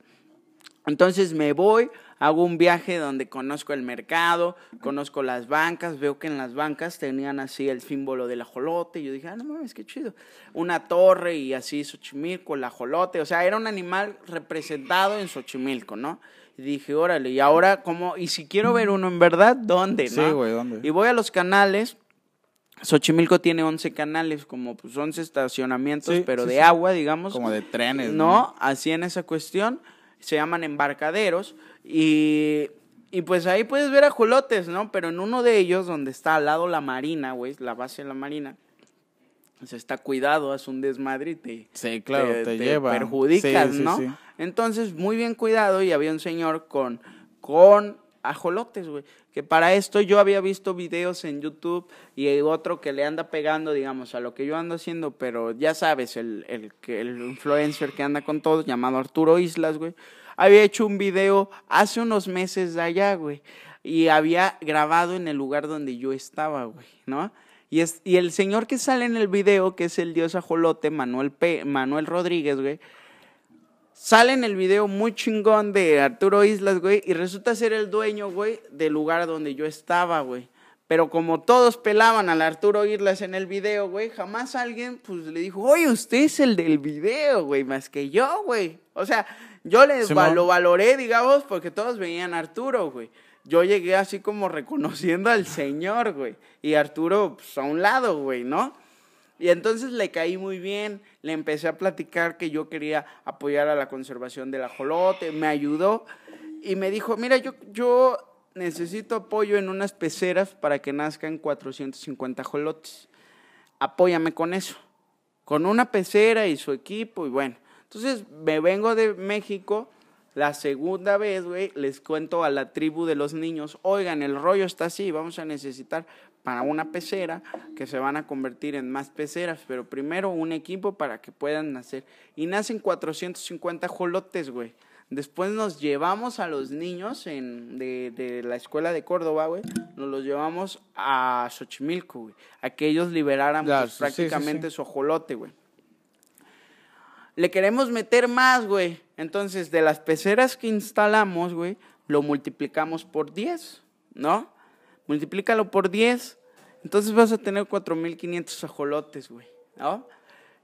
S2: Entonces me voy hago un viaje donde conozco el mercado, conozco las bancas, veo que en las bancas tenían así el símbolo del ajolote, y yo dije, ah, no mames, qué chido. Una torre y así Xochimilco, el ajolote, o sea, era un animal representado en Xochimilco, ¿no? Y dije, órale, y ahora, ¿cómo? Y si quiero ver uno en verdad, ¿dónde?
S1: Sí, güey, ¿dónde?
S2: Y voy a los canales. Xochimilco tiene 11 canales, como pues 11 estacionamientos, pero de agua, digamos.
S1: Como de trenes.
S2: ¿no? Así en esa cuestión se llaman embarcaderos y, y pues ahí puedes ver ajolotes, ¿no? Pero en uno de ellos, donde está al lado la marina, güey, la base de la marina, se está cuidado, es un desmadre y te,
S1: sí, claro, te, lleva.
S2: perjudicas, ¿no? Entonces, muy bien cuidado y había un señor con, con ajolotes, güey. Que para esto yo había visto videos en YouTube y hay otro que le anda pegando, digamos, a lo que yo ando haciendo, pero ya sabes, el, el, el influencer que anda con todo, llamado Arturo Islas, güey, había hecho un video hace unos meses de allá, güey, y había grabado en el lugar donde yo estaba, güey, ¿no? Y, es, y el señor que sale en el video, que es el dios ajolote, Manuel, P, Manuel Rodríguez, güey, Sale en el video muy chingón de Arturo Islas, güey, y resulta ser el dueño, güey, del lugar donde yo estaba, güey. Pero como todos pelaban al Arturo Islas en el video, güey, jamás alguien, pues, le dijo, oye, usted es el del video, güey, más que yo, güey. O sea, yo les lo valoré, digamos, porque todos veían a Arturo, güey. Yo llegué así como reconociendo al señor, güey. Y Arturo, pues, a un lado, güey, ¿no? Y entonces le caí muy bien, le empecé a platicar que yo quería apoyar a la conservación del ajolote, me ayudó y me dijo, mira, yo, yo necesito apoyo en unas peceras para que nazcan 450 ajolotes. Apóyame con eso, con una pecera y su equipo y bueno. Entonces me vengo de México, la segunda vez, güey, les cuento a la tribu de los niños, oigan, el rollo está así, vamos a necesitar para una pecera, que se van a convertir en más peceras, pero primero un equipo para que puedan nacer. Y nacen 450 jolotes, güey. Después nos llevamos a los niños en, de, de, la escuela de Córdoba, güey. Nos los llevamos a Xochimilco, güey. A que ellos liberaran pues, prácticamente su ajolote, güey. Le queremos meter más, güey. Entonces, de las peceras que instalamos, güey, lo multiplicamos por 10, ¿no? multiplícalo por 10, entonces vas a tener 4.500 ajolotes, güey, ¿no?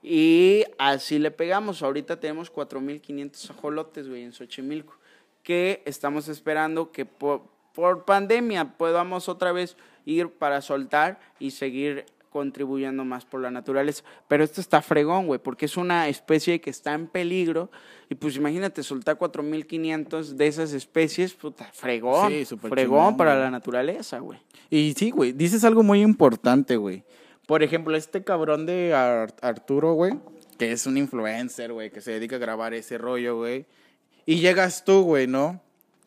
S2: Y así le pegamos. Ahorita tenemos 4.500 ajolotes, güey, en Xochimilco, que estamos esperando que por, por pandemia podamos otra vez ir para soltar y seguir contribuyendo más por la naturaleza. Pero esto está fregón, güey, porque es una especie que está en peligro. Y pues imagínate, soltar 4.500 de esas especies, puta, fregón. Sí, fregón para la naturaleza, güey.
S1: Y sí, güey, dices algo muy importante, güey. Por ejemplo, este cabrón de Arturo, güey, que es un influencer, güey, que se dedica a grabar ese rollo, güey. Y llegas tú, güey, ¿no?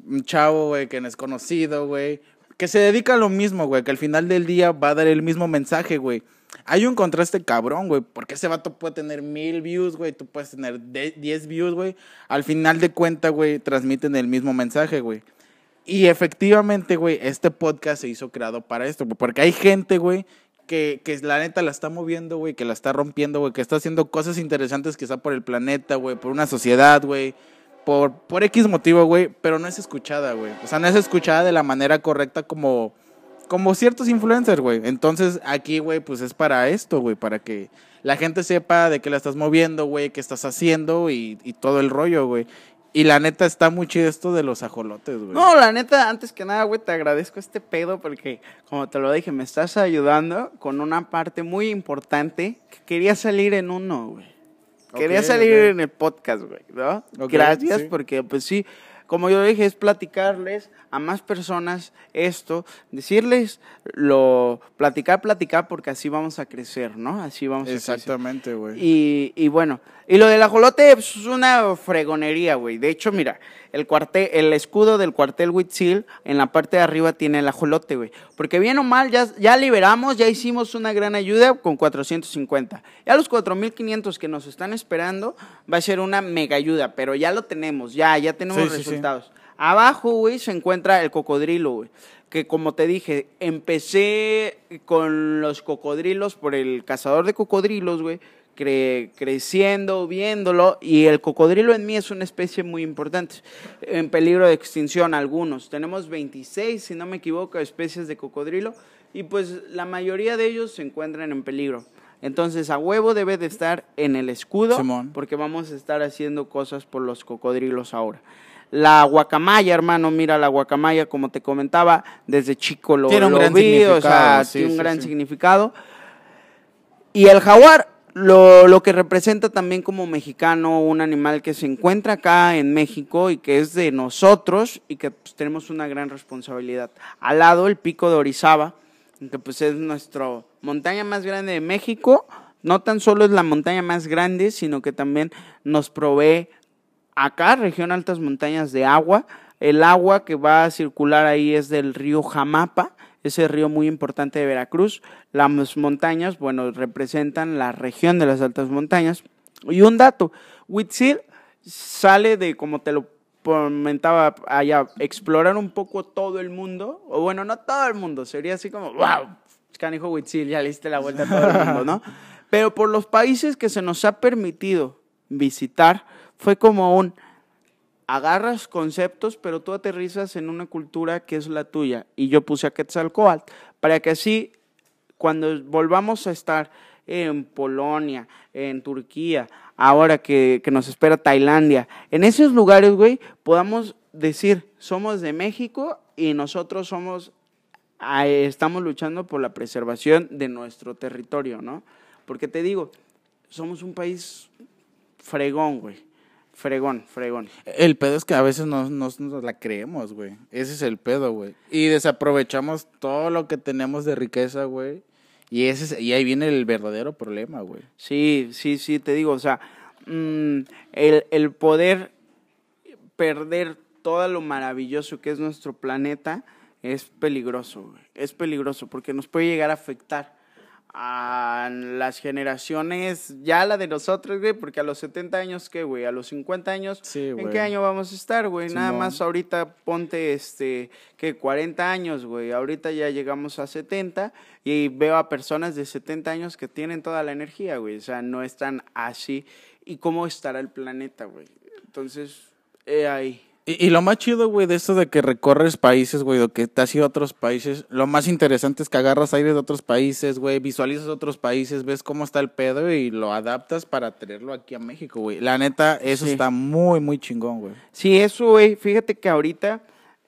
S1: Un chavo, güey, que no es conocido, güey que se dedica a lo mismo, güey, que al final del día va a dar el mismo mensaje, güey. Hay un contraste cabrón, güey, porque ese vato puede tener mil views, güey, tú puedes tener diez views, güey. Al final de cuentas, güey, transmiten el mismo mensaje, güey. Y efectivamente, güey, este podcast se hizo creado para esto, güey, porque hay gente, güey, que, que la neta la está moviendo, güey, que la está rompiendo, güey, que está haciendo cosas interesantes quizá por el planeta, güey, por una sociedad, güey, por, por X motivo, güey, pero no es escuchada, güey. O sea, no es escuchada de la manera correcta como, como ciertos influencers, güey. Entonces, aquí, güey, pues es para esto, güey, para que la gente sepa de qué la estás moviendo, güey, qué estás haciendo y, y todo el rollo, güey. Y la neta está muy chido esto de los ajolotes, güey.
S2: No, la neta, antes que nada, güey, te agradezco este pedo porque, como te lo dije, me estás ayudando con una parte muy importante que quería salir en uno, güey. Quería salir en el podcast, güey, ¿no? Gracias
S1: sí.
S2: porque, pues sí, como yo dije, es platicarles a más personas esto, decirles lo, platicar, platicar, porque así vamos a crecer, ¿no? Así vamos a crecer.
S1: Exactamente, güey.
S2: Y, y bueno, y lo del ajolote pues, es una fregonería, güey. De hecho, mira, el cuartel, el escudo del cuartel Huitzil en la parte de arriba tiene el ajolote, güey. Porque bien o mal, ya, ya liberamos, ya hicimos una gran ayuda con 450. Ya los 4500 que nos están esperando va a ser una mega ayuda, pero ya lo tenemos, ya, ya tenemos
S1: Sí, sí, sí.
S2: resultados. Abajo, güey, se encuentra el cocodrilo, güey. Que como te dije, empecé con los cocodrilos por el cazador de cocodrilos, güey. Cre- creciendo, viéndolo, y el cocodrilo en mí es una especie muy importante, en peligro de extinción algunos. Tenemos 26, si no me equivoco, especies de cocodrilo, y pues la mayoría de ellos se encuentran en peligro. Entonces, a huevo debe de estar en el escudo,
S1: Simón.
S2: porque vamos a estar haciendo cosas por los cocodrilos ahora. La guacamaya, hermano, mira, la guacamaya, como te comentaba, desde chico lo,
S1: Tiene un
S2: lo
S1: gran
S2: vi, o sea,
S1: sí,
S2: tiene un
S1: sí,
S2: gran
S1: sí.
S2: significado. Y el jaguar, lo, lo que representa también como mexicano, un animal que se encuentra acá en México y que es de nosotros y que pues, tenemos una gran responsabilidad. Al lado, el pico de Orizaba, que pues es nuestra montaña más grande de México. No tan solo es la montaña más grande, sino que también nos provee acá, región altas montañas de agua. El agua que va a circular ahí es del río Jamapa, ese río muy importante de Veracruz. Las montañas, bueno, representan la región de las altas montañas. Y un dato, Huitzil sale de, como te lo comentaba allá, explorar un poco todo el mundo, o bueno, no todo el mundo, sería así como, wow, canijo Huitzil, ya le la vuelta a todo el mundo, ¿no? Pero por los países que se nos ha permitido visitar, fue como un, agarras conceptos, pero tú aterrizas en una cultura que es la tuya. Y yo puse a Quetzalcoatl, para que así, cuando volvamos a estar en Polonia, en Turquía, ahora que, que nos espera Tailandia, en esos lugares, güey, podamos decir, somos de México y nosotros somos, estamos luchando por la preservación de nuestro territorio, ¿no? Porque te digo, somos un país fregón, güey. Fregón, fregón.
S1: El pedo es que a veces no no nos la creemos, güey. Ese es el pedo, güey. Y desaprovechamos todo lo que tenemos de riqueza, güey. Y, ese es- y ahí viene el verdadero problema, güey.
S2: Sí, sí, sí, te digo, o sea, mm, el, el poder perder todo lo maravilloso que es nuestro planeta es peligroso, güey. Es peligroso porque nos puede llegar a afectar a las generaciones, ya la de nosotros, güey, porque a los 70 años, ¿qué, güey? A los 50 años,
S1: Sí,
S2: ¿en qué año vamos a estar, güey? Nada más ahorita ponte, este, que 40 años, güey. Ahorita ya llegamos a 70 y veo a personas de 70 años que tienen toda la energía, güey. O sea, no están así. ¿Y cómo estará el planeta, güey? Entonces, he ahí.
S1: Y, y lo más chido, güey, de esto de que recorres países, güey, o que te has ido a otros países, lo más interesante es que agarras aire de otros países, güey, visualizas otros países, ves cómo está el pedo y lo adaptas para traerlo aquí a México, güey. La neta, eso
S2: Sí.
S1: está muy, muy chingón, güey.
S2: Sí, eso, güey. Fíjate que ahorita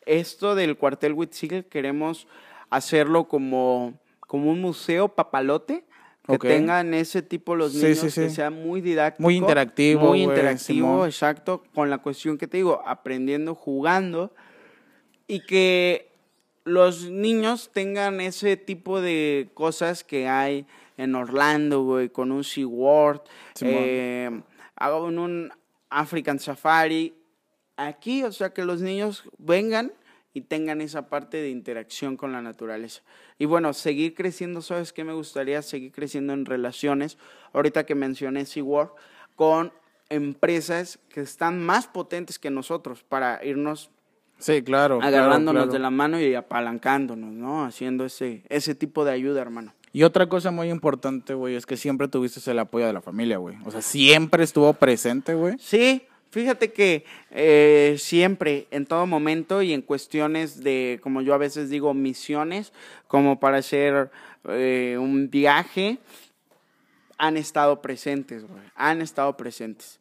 S2: esto del cuartel Huitzil queremos hacerlo como, como un museo papalote. Que tengan ese tipo los niños,
S1: sí, sí.
S2: que sea muy didáctico.
S1: Muy interactivo,
S2: Muy interactivo, exacto. Con la cuestión que te digo, aprendiendo, jugando. Y que los niños tengan ese tipo de cosas que hay en Orlando, güey, con un SeaWorld, eh, hagan un African Safari. Aquí, o sea, que los niños vengan y tengan esa parte de interacción con la naturaleza. Y bueno, seguir creciendo, ¿sabes qué? Me gustaría seguir creciendo en relaciones, ahorita que mencioné SeaWorld, con empresas que están más potentes que nosotros para irnos
S1: Sí, claro. claro,
S2: agarrándonos
S1: claro.
S2: de la mano y apalancándonos, ¿no? Haciendo ese, ese tipo de ayuda, hermano.
S1: Y otra cosa muy importante, güey, es que siempre tuviste el apoyo de la familia, güey. O sea, siempre estuvo presente, güey.
S2: Sí, fíjate que eh, siempre, en todo momento y en cuestiones de, como yo a veces digo, misiones, como para hacer eh, un viaje, han estado presentes. Han estado presentes.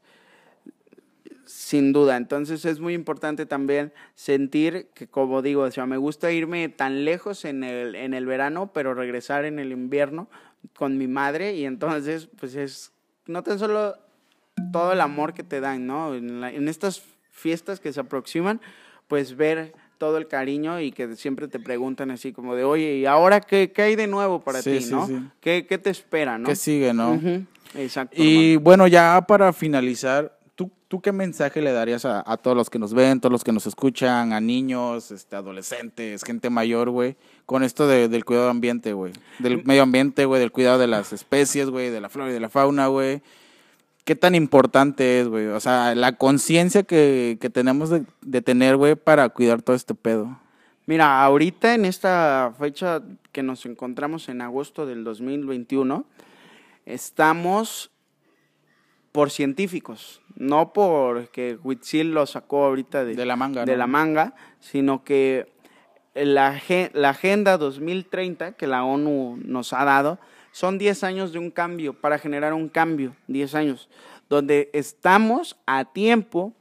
S2: Sin duda. Entonces es muy importante también sentir que, como digo, o sea, me gusta irme tan lejos en el, en el verano, pero regresar en el invierno con mi madre. Y entonces, pues es no tan solo todo el amor que te dan, ¿no? En, la- en estas fiestas que se aproximan, pues ver todo el cariño y que siempre te preguntan así como de, oye, ¿y ahora qué, qué hay de nuevo para
S1: Sí,
S2: ti,
S1: sí,
S2: no?
S1: sí.
S2: ¿Qué, qué te espera, no?
S1: Que sigue, ¿no?
S2: Exacto.
S1: Y bueno, ya para finalizar, ¿tú, tú qué mensaje le darías a, a todos los que nos ven, todos los que nos escuchan, a niños, este, adolescentes, gente mayor, güey, con esto de- del cuidado ambiente, güey? Del medio ambiente, güey, del cuidado de las especies, güey, de la flora y de la fauna, güey. ¿Qué tan importante es, güey? O sea, la conciencia que, que tenemos de, de tener, güey, para cuidar todo este pedo.
S2: Mira, ahorita en esta fecha que nos encontramos en agosto del 2021, estamos por científicos, no porque Huitzil lo sacó ahorita de,
S1: De la manga,
S2: de
S1: ¿no?
S2: la manga, sino que la, la Agenda 2030 que la ONU nos ha dado son 10 años de un cambio, para generar un cambio, 10 años, donde estamos a tiempo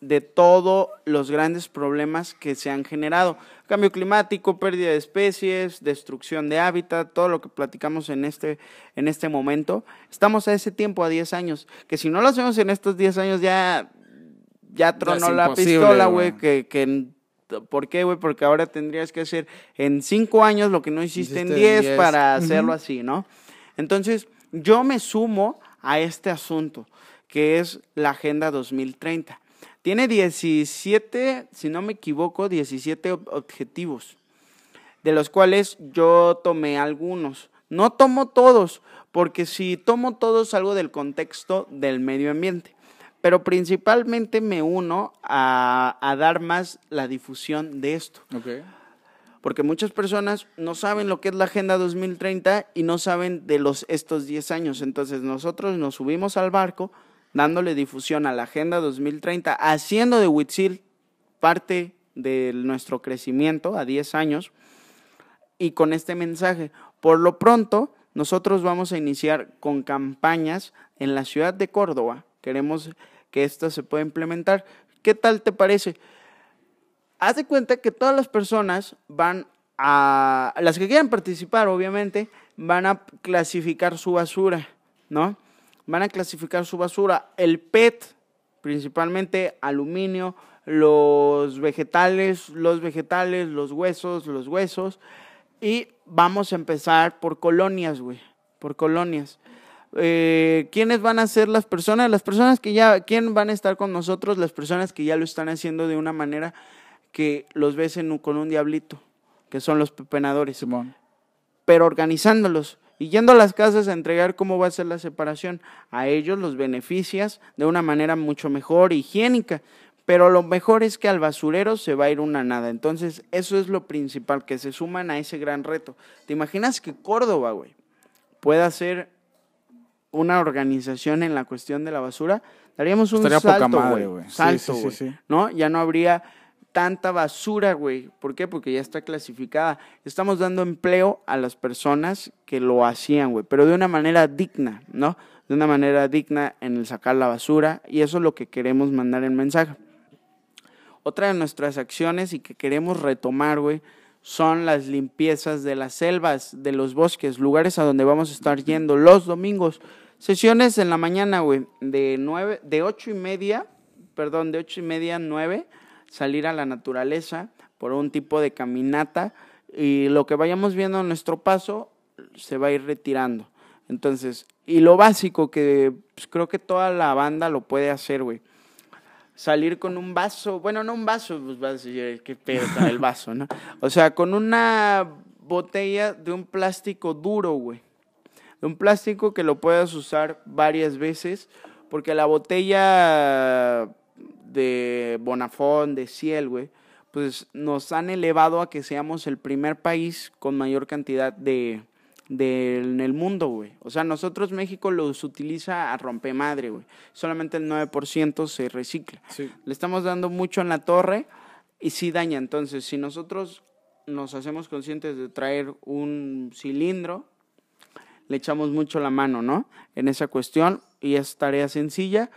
S2: de todos los grandes problemas que se han generado. Cambio climático, pérdida de especies, destrucción de hábitat, todo lo que platicamos en este, en este momento. Estamos a ese tiempo, a 10 años, que si no lo hacemos en estos 10 años ya, ya tronó la pistola,
S1: güey.
S2: güey, que, que ¿Por qué, güey? Porque ahora tendrías que hacer en 5 años lo que no hiciste, en
S1: Hiciste en
S2: 10
S1: 10.
S2: para hacerlo así, ¿no? Entonces, yo me sumo a este asunto, que es la Agenda 2030. Tiene 17, si no me equivoco, 17 ob- objetivos, de los cuales yo tomé algunos. No tomo todos, porque si tomo todos salgo del contexto del medio ambiente. Pero principalmente me uno a, a dar más la difusión de esto porque muchas personas no saben lo que es la Agenda 2030 y no saben de los estos 10 años. Entonces nosotros nos subimos al barco dándole difusión a la Agenda 2030, haciendo de Huitzil parte de nuestro crecimiento a 10 años y con este mensaje. Por lo pronto, nosotros vamos a iniciar con campañas en la ciudad de Córdoba. Queremos que esto se pueda implementar. ¿Qué tal te parece? haz de cuenta que todas las personas van a, las que quieran participar, obviamente, van a clasificar su basura, ¿no? Van a clasificar su basura. El PET, principalmente aluminio, los vegetales, los vegetales, los huesos, los huesos. Y vamos a empezar por colonias, güey, por colonias. Eh, ¿Quiénes van a ser las personas? Las personas que ya, ¿quién van a estar con nosotros? Las personas que ya lo están haciendo de una manera que los ves en un- con un diablito, que son los pepenadores,
S1: Simón.
S2: pero organizándolos y yendo a las casas a entregar cómo va a ser la separación. A ellos los beneficias de una manera mucho mejor, higiénica, pero lo mejor es que al basurero se va a ir una nada. Entonces, eso es lo principal, que se suman a ese gran reto. ¿Te imaginas que Córdoba, güey, pueda ser una organización en la cuestión de la basura? Daríamos un
S1: Estaría poca
S2: salto, güey. Salto,
S1: sí, sí, sí.
S2: ¿no? Ya no habría tanta basura, güey. ¿Por qué? Porque ya está clasificada. Estamos dando empleo a las personas que lo hacían, güey, pero de una manera digna, ¿no? De una manera digna en el sacar la basura y eso es lo que queremos mandar en mensaje. Otra de nuestras acciones y que queremos retomar, güey, son las limpiezas de las selvas, de los bosques, lugares a donde vamos a estar yendo los domingos. Sesiones en la mañana, güey, de nueve, de ocho y media, perdón, de ocho y media a nueve, salir a la naturaleza por un tipo de caminata y lo que vayamos viendo en nuestro paso se va a ir retirando. Entonces, y lo básico que pues, creo que toda la banda lo puede hacer, güey salir con un vaso, bueno, no un vaso, pues vas a decir, qué pedo con el vaso, ¿no? O sea, con una botella de un plástico duro, güey. De un plástico que lo puedas usar varias veces, porque la botella de Bonafón, de Ciel, güey, pues nos han elevado a que seamos el primer país con mayor cantidad de, de en el mundo, güey. O sea, nosotros México los utiliza a rompemadre, güey. Solamente el 9% se recicla.
S1: Sí.
S2: Le estamos dando mucho en la torre y sí daña. Entonces, si nosotros nos hacemos conscientes de traer un cilindro, le echamos mucho la mano, ¿no? En esa cuestión y es tarea sencilla.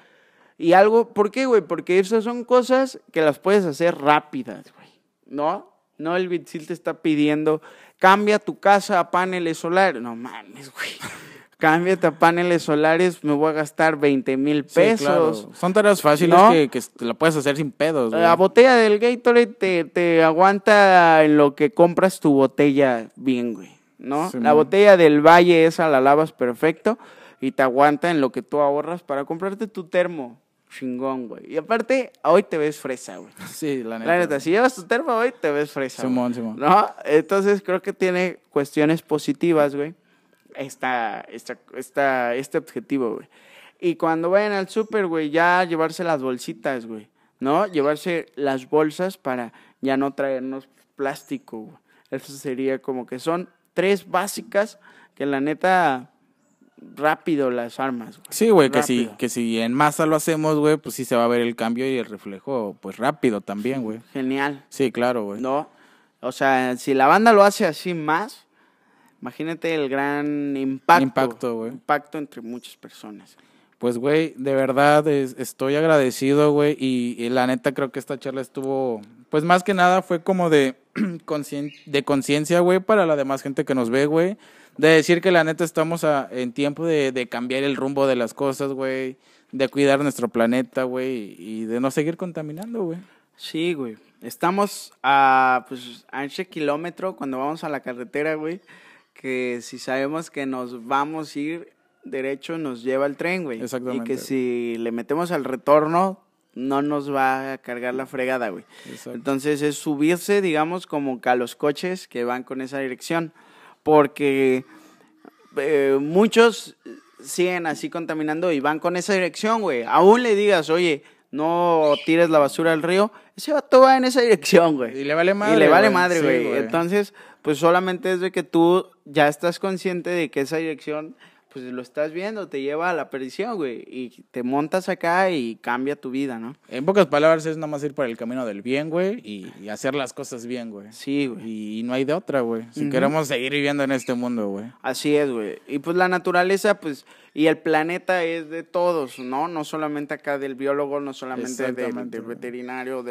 S2: Y algo, ¿por qué, güey? Porque esas son cosas que las puedes hacer rápidas, güey, ¿no? No el Bitsil te está pidiendo, cambia tu casa a paneles solares. No mames, güey. Cámbiate a paneles solares, me voy a gastar 20 mil
S1: Sí,
S2: pesos.
S1: claro. Son tareas fáciles
S2: ¿No?
S1: que, que la puedes hacer sin pedos, güey.
S2: La botella del Gatorade te, te aguanta en lo que compras tu botella bien, güey, ¿no?
S1: Sí,
S2: la
S1: man.
S2: botella del Valle esa la lavas perfecto y te aguanta en lo que tú ahorras para comprarte tu termo chingón, güey. Y aparte, hoy te ves fresa, güey.
S1: Sí, la neta.
S2: La neta, si llevas tu termo hoy, te ves fresa.
S1: Simón, Simón.
S2: ¿No? Entonces creo que tiene cuestiones positivas, güey. Esta, esta, esta, este objetivo, güey. Y cuando vayan al súper, güey, ya llevarse las bolsitas, güey. ¿No? Llevarse las bolsas para ya no traernos plástico, güey. Eso sería como que son tres básicas que la neta rápido las armas, güey.
S1: Sí, güey, que si, que si en masa lo hacemos, güey, pues sí se va a ver el cambio y el reflejo, pues rápido también, güey.
S2: Genial.
S1: Sí, claro, güey.
S2: ¿no? O sea, si la banda lo hace así más, imagínate el gran impacto.
S1: Impacto, güey.
S2: Impacto entre muchas personas.
S1: Pues, güey, de verdad es- estoy agradecido, güey, y, y la neta creo que esta charla estuvo, pues más que nada fue como de de conciencia, güey, para la demás gente que nos ve, güey. De decir que la neta estamos a- en tiempo de, de cambiar el rumbo de las cosas, güey, de cuidar nuestro planeta, güey, y de no seguir contaminando, güey.
S2: Sí, güey. Estamos a, pues, a ese kilómetro cuando vamos a la carretera, güey, que si sabemos que nos vamos a ir derecho, nos lleva el tren, güey.
S1: Exactamente.
S2: Y que si le metemos al retorno, no nos va a cargar la fregada, güey. Entonces es subirse, digamos, como que a los coches que van con esa dirección. Porque eh, muchos siguen así contaminando y van con esa dirección, güey. Aún le digas, oye, no tires la basura al río, ese vato va en esa dirección, güey.
S1: Y le vale madre,
S2: Y le vale
S1: güey.
S2: madre,
S1: Sí,
S2: güey. Entonces, pues solamente es de que tú ya estás consciente de que esa dirección, pues lo estás viendo, te lleva a la perdición, güey. Y te montas acá y cambia tu vida, ¿no?
S1: En pocas palabras es nada más ir por el camino del bien, güey, y, y hacer las cosas bien, güey.
S2: Sí, güey.
S1: Y, no hay de otra, güey. Si queremos seguir viviendo en este mundo, güey.
S2: Así es, güey. Y pues la naturaleza, pues, y el planeta es de todos, ¿no? No solamente acá del biólogo, no solamente del, del veterinario, del